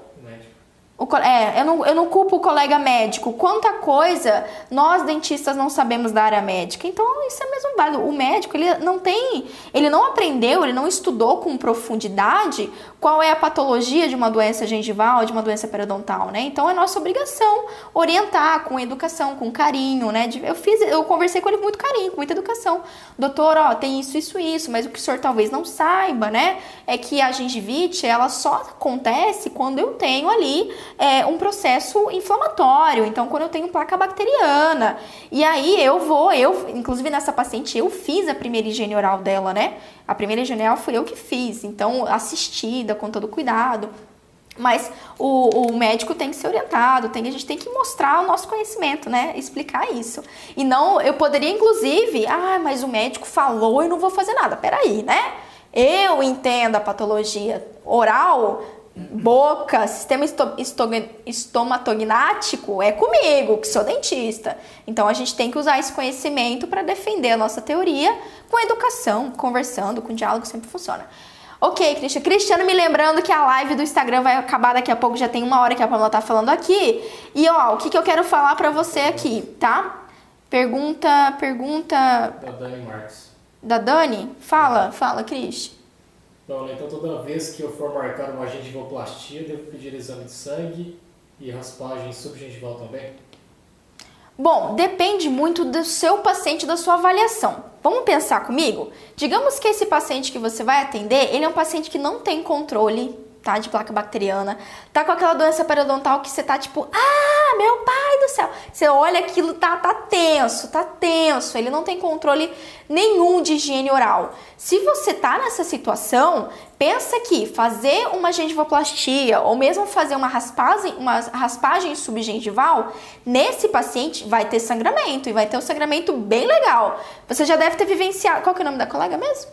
O, é, eu não, eu não culpo o colega médico. Quanta coisa nós dentistas não sabemos da área médica. Então, isso é mesmo válido. O médico, ele não tem, ele não aprendeu, ele não estudou com profundidade qual é a patologia de uma doença gengival, de uma doença periodontal, né? Então, é nossa obrigação orientar com educação, com carinho, né? Eu fiz, eu conversei com ele com muito carinho, com muita educação. Doutor, ó, tem isso, isso, isso, mas o que o senhor talvez não saiba, né? É que a gengivite, ela só acontece quando eu tenho ali é, um processo inflamatório. Então, quando eu tenho placa bacteriana. E aí eu vou, eu, inclusive nessa paciente, eu fiz a primeira higiene oral dela, né? A primeira higiene oral fui eu que fiz. Então, assistida, com todo cuidado. Mas o, o, médico tem que ser orientado, tem, a gente tem que mostrar o nosso conhecimento, né? Explicar isso. E não, eu poderia, inclusive, ah, mas o médico falou e não vou fazer nada. Peraí, né? Eu entendo a patologia oral boca, sistema estomatognático é comigo, que sou dentista. Então a gente tem que usar esse conhecimento para defender a nossa teoria com educação, conversando, com diálogo, sempre funciona. Ok, Cristiano. Cristiano me lembrando que a live do Instagram vai acabar daqui a pouco, já tem uma hora que a Pamela tá falando aqui. E ó, o que, que eu quero falar para você aqui, tá? Pergunta, pergunta... Da Dani Marques. Da Dani? Fala, fala, Então, então toda vez que eu for marcar uma gengivoplastia, devo pedir exame de sangue e raspagem subgengival também? Bom, depende muito do seu paciente, da sua avaliação. Vamos pensar comigo? Digamos que esse paciente que você vai atender, ele é um paciente que não tem controle tá? De placa bacteriana. Tá com aquela doença periodontal que você tá tipo, ah, meu pai do céu. Você olha aquilo, tá, tá tenso, tá tenso. Ele não tem controle nenhum de higiene oral. Se você tá nessa situação, pensa que fazer uma gengivoplastia ou mesmo fazer uma raspagem, uma raspagem subgengival, nesse paciente vai ter sangramento e vai ter um sangramento bem legal. Você já deve ter vivenciado. Qual que é o nome da colega mesmo?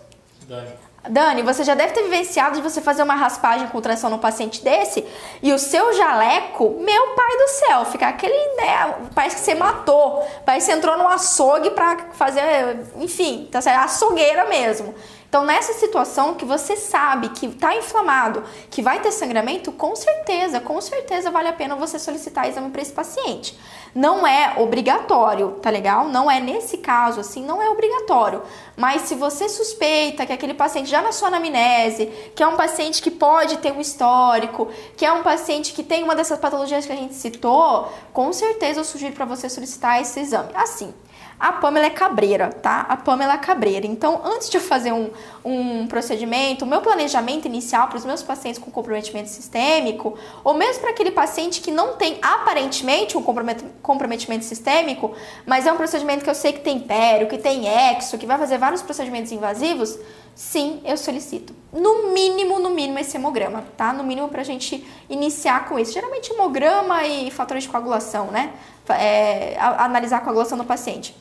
Dani. Dani, você já deve ter vivenciado de você fazer uma raspagem com tração no paciente desse e o seu jaleco, meu pai do céu, ficar aquele, né, parece que você matou, parece que você entrou num açougue pra fazer, enfim, tá certo? açougueira mesmo. Então, nessa situação que você sabe que está inflamado, que vai ter sangramento, com certeza, com certeza vale a pena você solicitar exame para esse paciente. Não é obrigatório, tá legal? Não é nesse caso, assim, não é obrigatório. Mas se você suspeita que aquele paciente já na sua anamnese, que é um paciente que pode ter um histórico, que é um paciente que tem uma dessas patologias que a gente citou, com certeza eu sugiro para você solicitar esse exame. Assim, a Pamela é cabreira, tá? A Pamela é cabreira. Então, antes de eu fazer um, um procedimento, o meu planejamento inicial para os meus pacientes com comprometimento sistêmico, ou mesmo para aquele paciente que não tem aparentemente um comprometimento sistêmico, mas é um procedimento que eu sei que tem pério, que tem exo, que vai fazer vários procedimentos invasivos, sim, eu solicito. No mínimo, no mínimo, esse hemograma, tá? No mínimo para a gente iniciar com isso. Geralmente hemograma e fatores de coagulação, né? É, analisar a coagulação do paciente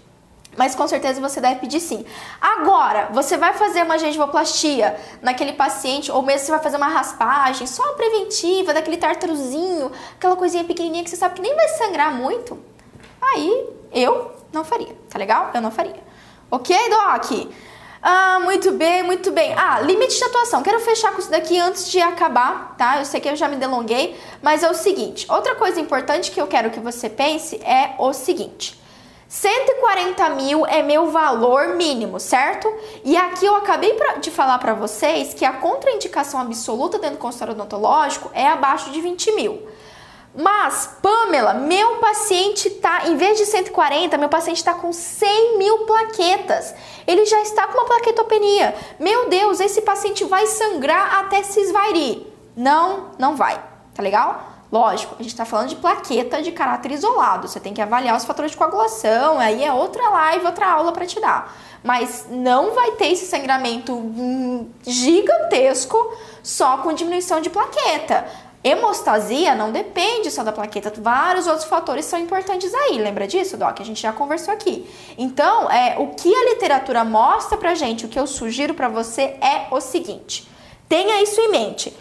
mas com certeza você deve pedir sim. Agora, você vai fazer uma gengivoplastia naquele paciente, ou mesmo você vai fazer uma raspagem só preventiva, daquele tártarozinho, aquela coisinha pequenininha que você sabe que nem vai sangrar muito. Aí, eu não faria, tá legal? Eu não faria. Ok, Doc? Ah, muito bem, muito bem. Ah, limite de atuação. Quero fechar com isso daqui antes de acabar, tá? Eu sei que eu já me delonguei, mas é o seguinte. Outra coisa importante que eu quero que você pense é o seguinte. 140 mil é meu valor mínimo, certo? E aqui eu acabei de falar para vocês que a contraindicação absoluta dentro do consultório odontológico é abaixo de 20 mil. Mas, Pamela, meu paciente tá, em vez de 140, meu paciente está com 100 mil plaquetas. Ele já está com uma plaquetopenia. Meu Deus, esse paciente vai sangrar até se esvairir. Não, não vai. Tá legal? Lógico, a gente está falando de plaqueta de caráter isolado. Você tem que avaliar os fatores de coagulação, aí é outra live, outra aula para te dar. Mas não vai ter esse sangramento hum, gigantesco só com diminuição de plaqueta. Hemostasia não depende só da plaqueta, vários outros fatores são importantes aí. Lembra disso, Doc? A gente já conversou aqui. Então, é, o que a literatura mostra pra gente, o que eu sugiro para você é o seguinte: tenha isso em mente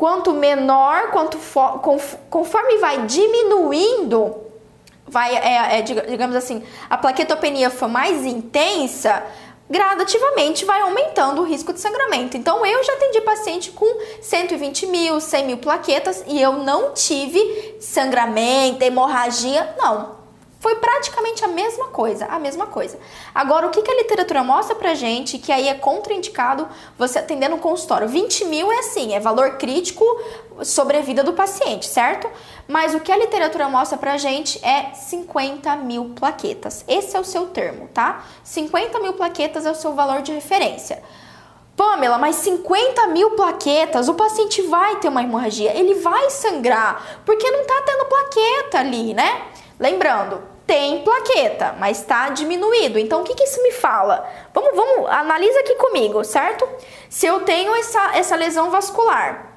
quanto menor, quanto conforme vai diminuindo, vai, é, é, digamos assim, a plaquetopenia for mais intensa, gradativamente vai aumentando o risco de sangramento. Então, eu já atendi paciente com 120 mil, 100 mil plaquetas e eu não tive sangramento, hemorragia, não. Foi praticamente a mesma coisa, a mesma coisa. Agora, o que, a literatura mostra pra gente, que aí é contraindicado você atender no consultório? 20 mil é assim, é valor crítico sobre a vida do paciente, certo? Mas o que a literatura mostra pra gente é 50 mil plaquetas. Esse é o seu termo, tá? 50 mil plaquetas é o seu valor de referência. Pamela, mas 50 mil plaquetas, o paciente vai ter uma hemorragia, ele vai sangrar, porque não tá tendo plaqueta ali, né? Lembrando, tem plaqueta, mas está diminuído. Então, o que, que isso me fala? Vamos, vamos, analisa aqui comigo, certo? Se eu tenho essa, essa lesão vascular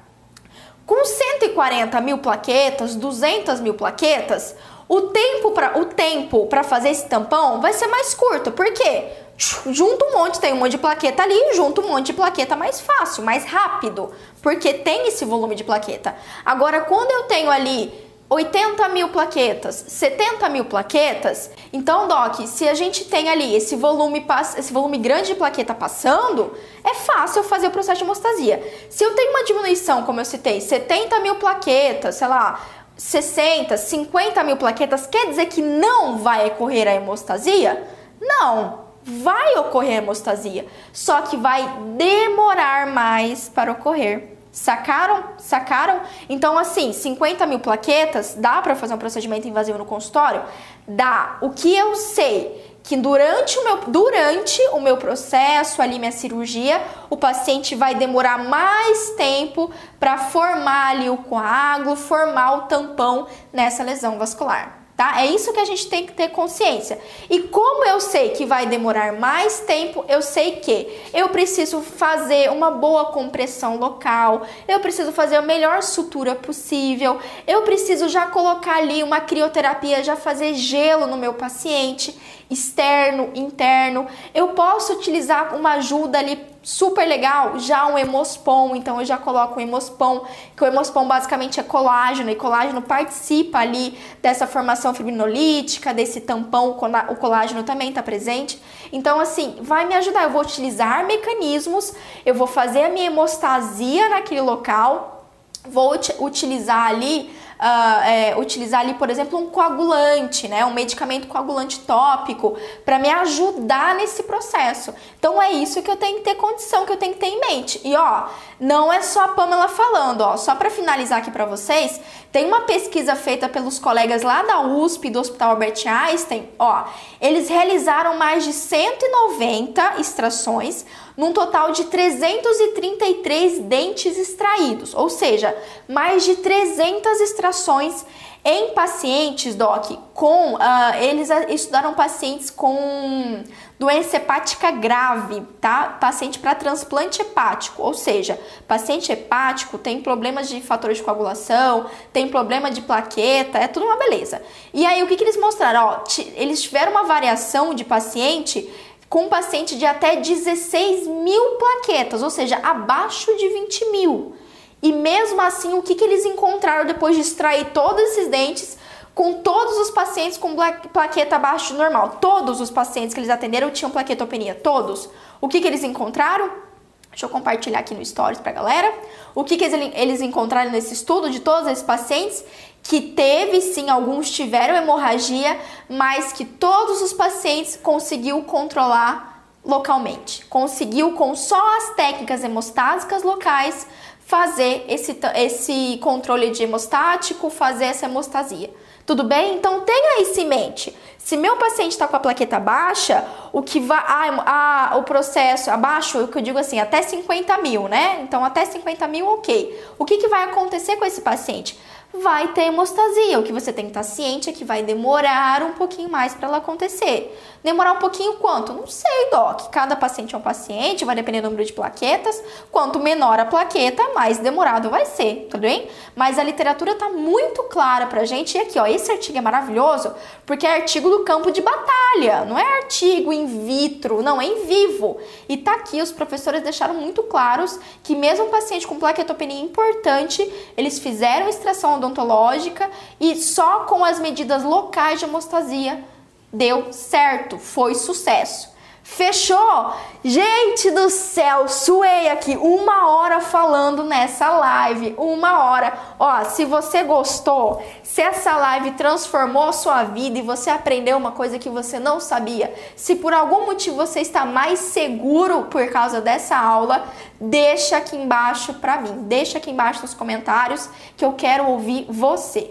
com 140 mil plaquetas, 200 mil plaquetas, o tempo para o tempo para fazer esse tampão vai ser mais curto. Por quê? Junto um monte, tem um monte de plaqueta ali, junto um monte de plaqueta mais fácil, mais rápido, porque tem esse volume de plaqueta. Agora, quando eu tenho ali 80 mil plaquetas, 70 mil plaquetas. Então, Doc, se a gente tem ali esse volume, esse volume grande de plaqueta passando, é fácil fazer o processo de hemostasia. Se eu tenho uma diminuição, como eu citei, 70 mil plaquetas, sei lá, 60, 50 mil plaquetas, quer dizer que não vai ocorrer a hemostasia? Não, vai ocorrer a hemostasia, só que vai demorar mais para ocorrer. Sacaram? Sacaram? Então, assim, 50 mil plaquetas, dá para fazer um procedimento invasivo no consultório? Dá. O que eu sei? Que durante o meu, durante o meu processo, ali, minha cirurgia, o paciente vai demorar mais tempo para formar ali o coágulo, formar o tampão nessa lesão vascular tá? É isso que a gente tem que ter consciência. E como eu sei que vai demorar mais tempo, eu sei que eu preciso fazer uma boa compressão local, eu preciso fazer a melhor sutura possível, eu preciso já colocar ali uma crioterapia, já fazer gelo no meu paciente, externo, interno. Eu posso utilizar uma ajuda ali super legal, já um hemospon, então eu já coloco o hemospon, que o hemospon basicamente é colágeno, e colágeno participa ali dessa formação fibrinolítica, desse tampão, o colágeno também está presente. Então, assim, vai me ajudar. Eu vou utilizar mecanismos, eu vou fazer a minha hemostasia naquele local, vou utilizar ali uh, é, utilizar ali, por exemplo, um coagulante, né, um medicamento coagulante tópico, para me ajudar nesse processo. Então é isso que eu tenho que ter condição, que eu tenho que ter em mente. E ó, não é só a Pamela falando, ó, só para finalizar aqui para vocês, tem uma pesquisa feita pelos colegas lá da USP, do Hospital Albert Einstein, ó, eles realizaram mais de 190 extrações num total de 333 dentes extraídos, ou seja, mais de 300 extrações em pacientes, Doc, com. Uh, eles estudaram pacientes com doença hepática grave, tá? Paciente para transplante hepático, ou seja, paciente hepático tem problemas de fatores de coagulação, tem problema de plaqueta, é tudo uma beleza. E aí, o que, que eles mostraram? Ó, eles tiveram uma variação de paciente com paciente de até 16 mil plaquetas, ou seja, abaixo de 20 mil. E mesmo assim, o que, que eles encontraram depois de extrair todos esses dentes com todos os pacientes com plaqueta abaixo do normal? Todos os pacientes que eles atenderam tinham plaquetopenia, todos. O que, que eles encontraram? Deixa eu compartilhar aqui no Stories pra galera. O que, que eles encontraram nesse estudo de todos esses pacientes? Que teve sim, alguns tiveram hemorragia, mas que todos os pacientes conseguiu controlar localmente. Conseguiu com só as técnicas hemostásicas locais fazer esse, esse controle de hemostático, fazer essa hemostasia. Tudo bem? Então tenha isso em mente. Se meu paciente está com a plaqueta baixa, o que vai. Ah, ah, o processo abaixo, o que eu digo assim, até 50 mil, né? Então até 50 mil, ok. O que, que vai acontecer com esse paciente? Vai ter hemostasia. O que você tem que estar ciente é que vai demorar um pouquinho mais para ela acontecer. Demorar um pouquinho quanto? Não sei, Doc. Cada paciente é um paciente, vai depender do número de plaquetas. Quanto menor a plaqueta, mais demorado vai ser, tudo bem? Mas a literatura está muito clara pra gente. E aqui, ó, esse artigo é maravilhoso porque é artigo do campo de batalha, não é artigo in vitro, não, é em vivo. E tá aqui, os professores deixaram muito claros que mesmo um paciente com plaquetopenia importante, eles fizeram extração odontológica e só com as medidas locais de hemostasia deu certo, foi sucesso. Fechou? Gente do céu, suei aqui uma hora falando nessa live, uma hora. Ó, se você gostou, se essa live transformou sua vida e você aprendeu uma coisa que você não sabia, se por algum motivo você está mais seguro por causa dessa aula, deixa aqui embaixo para mim, deixa aqui embaixo nos comentários que eu quero ouvir você.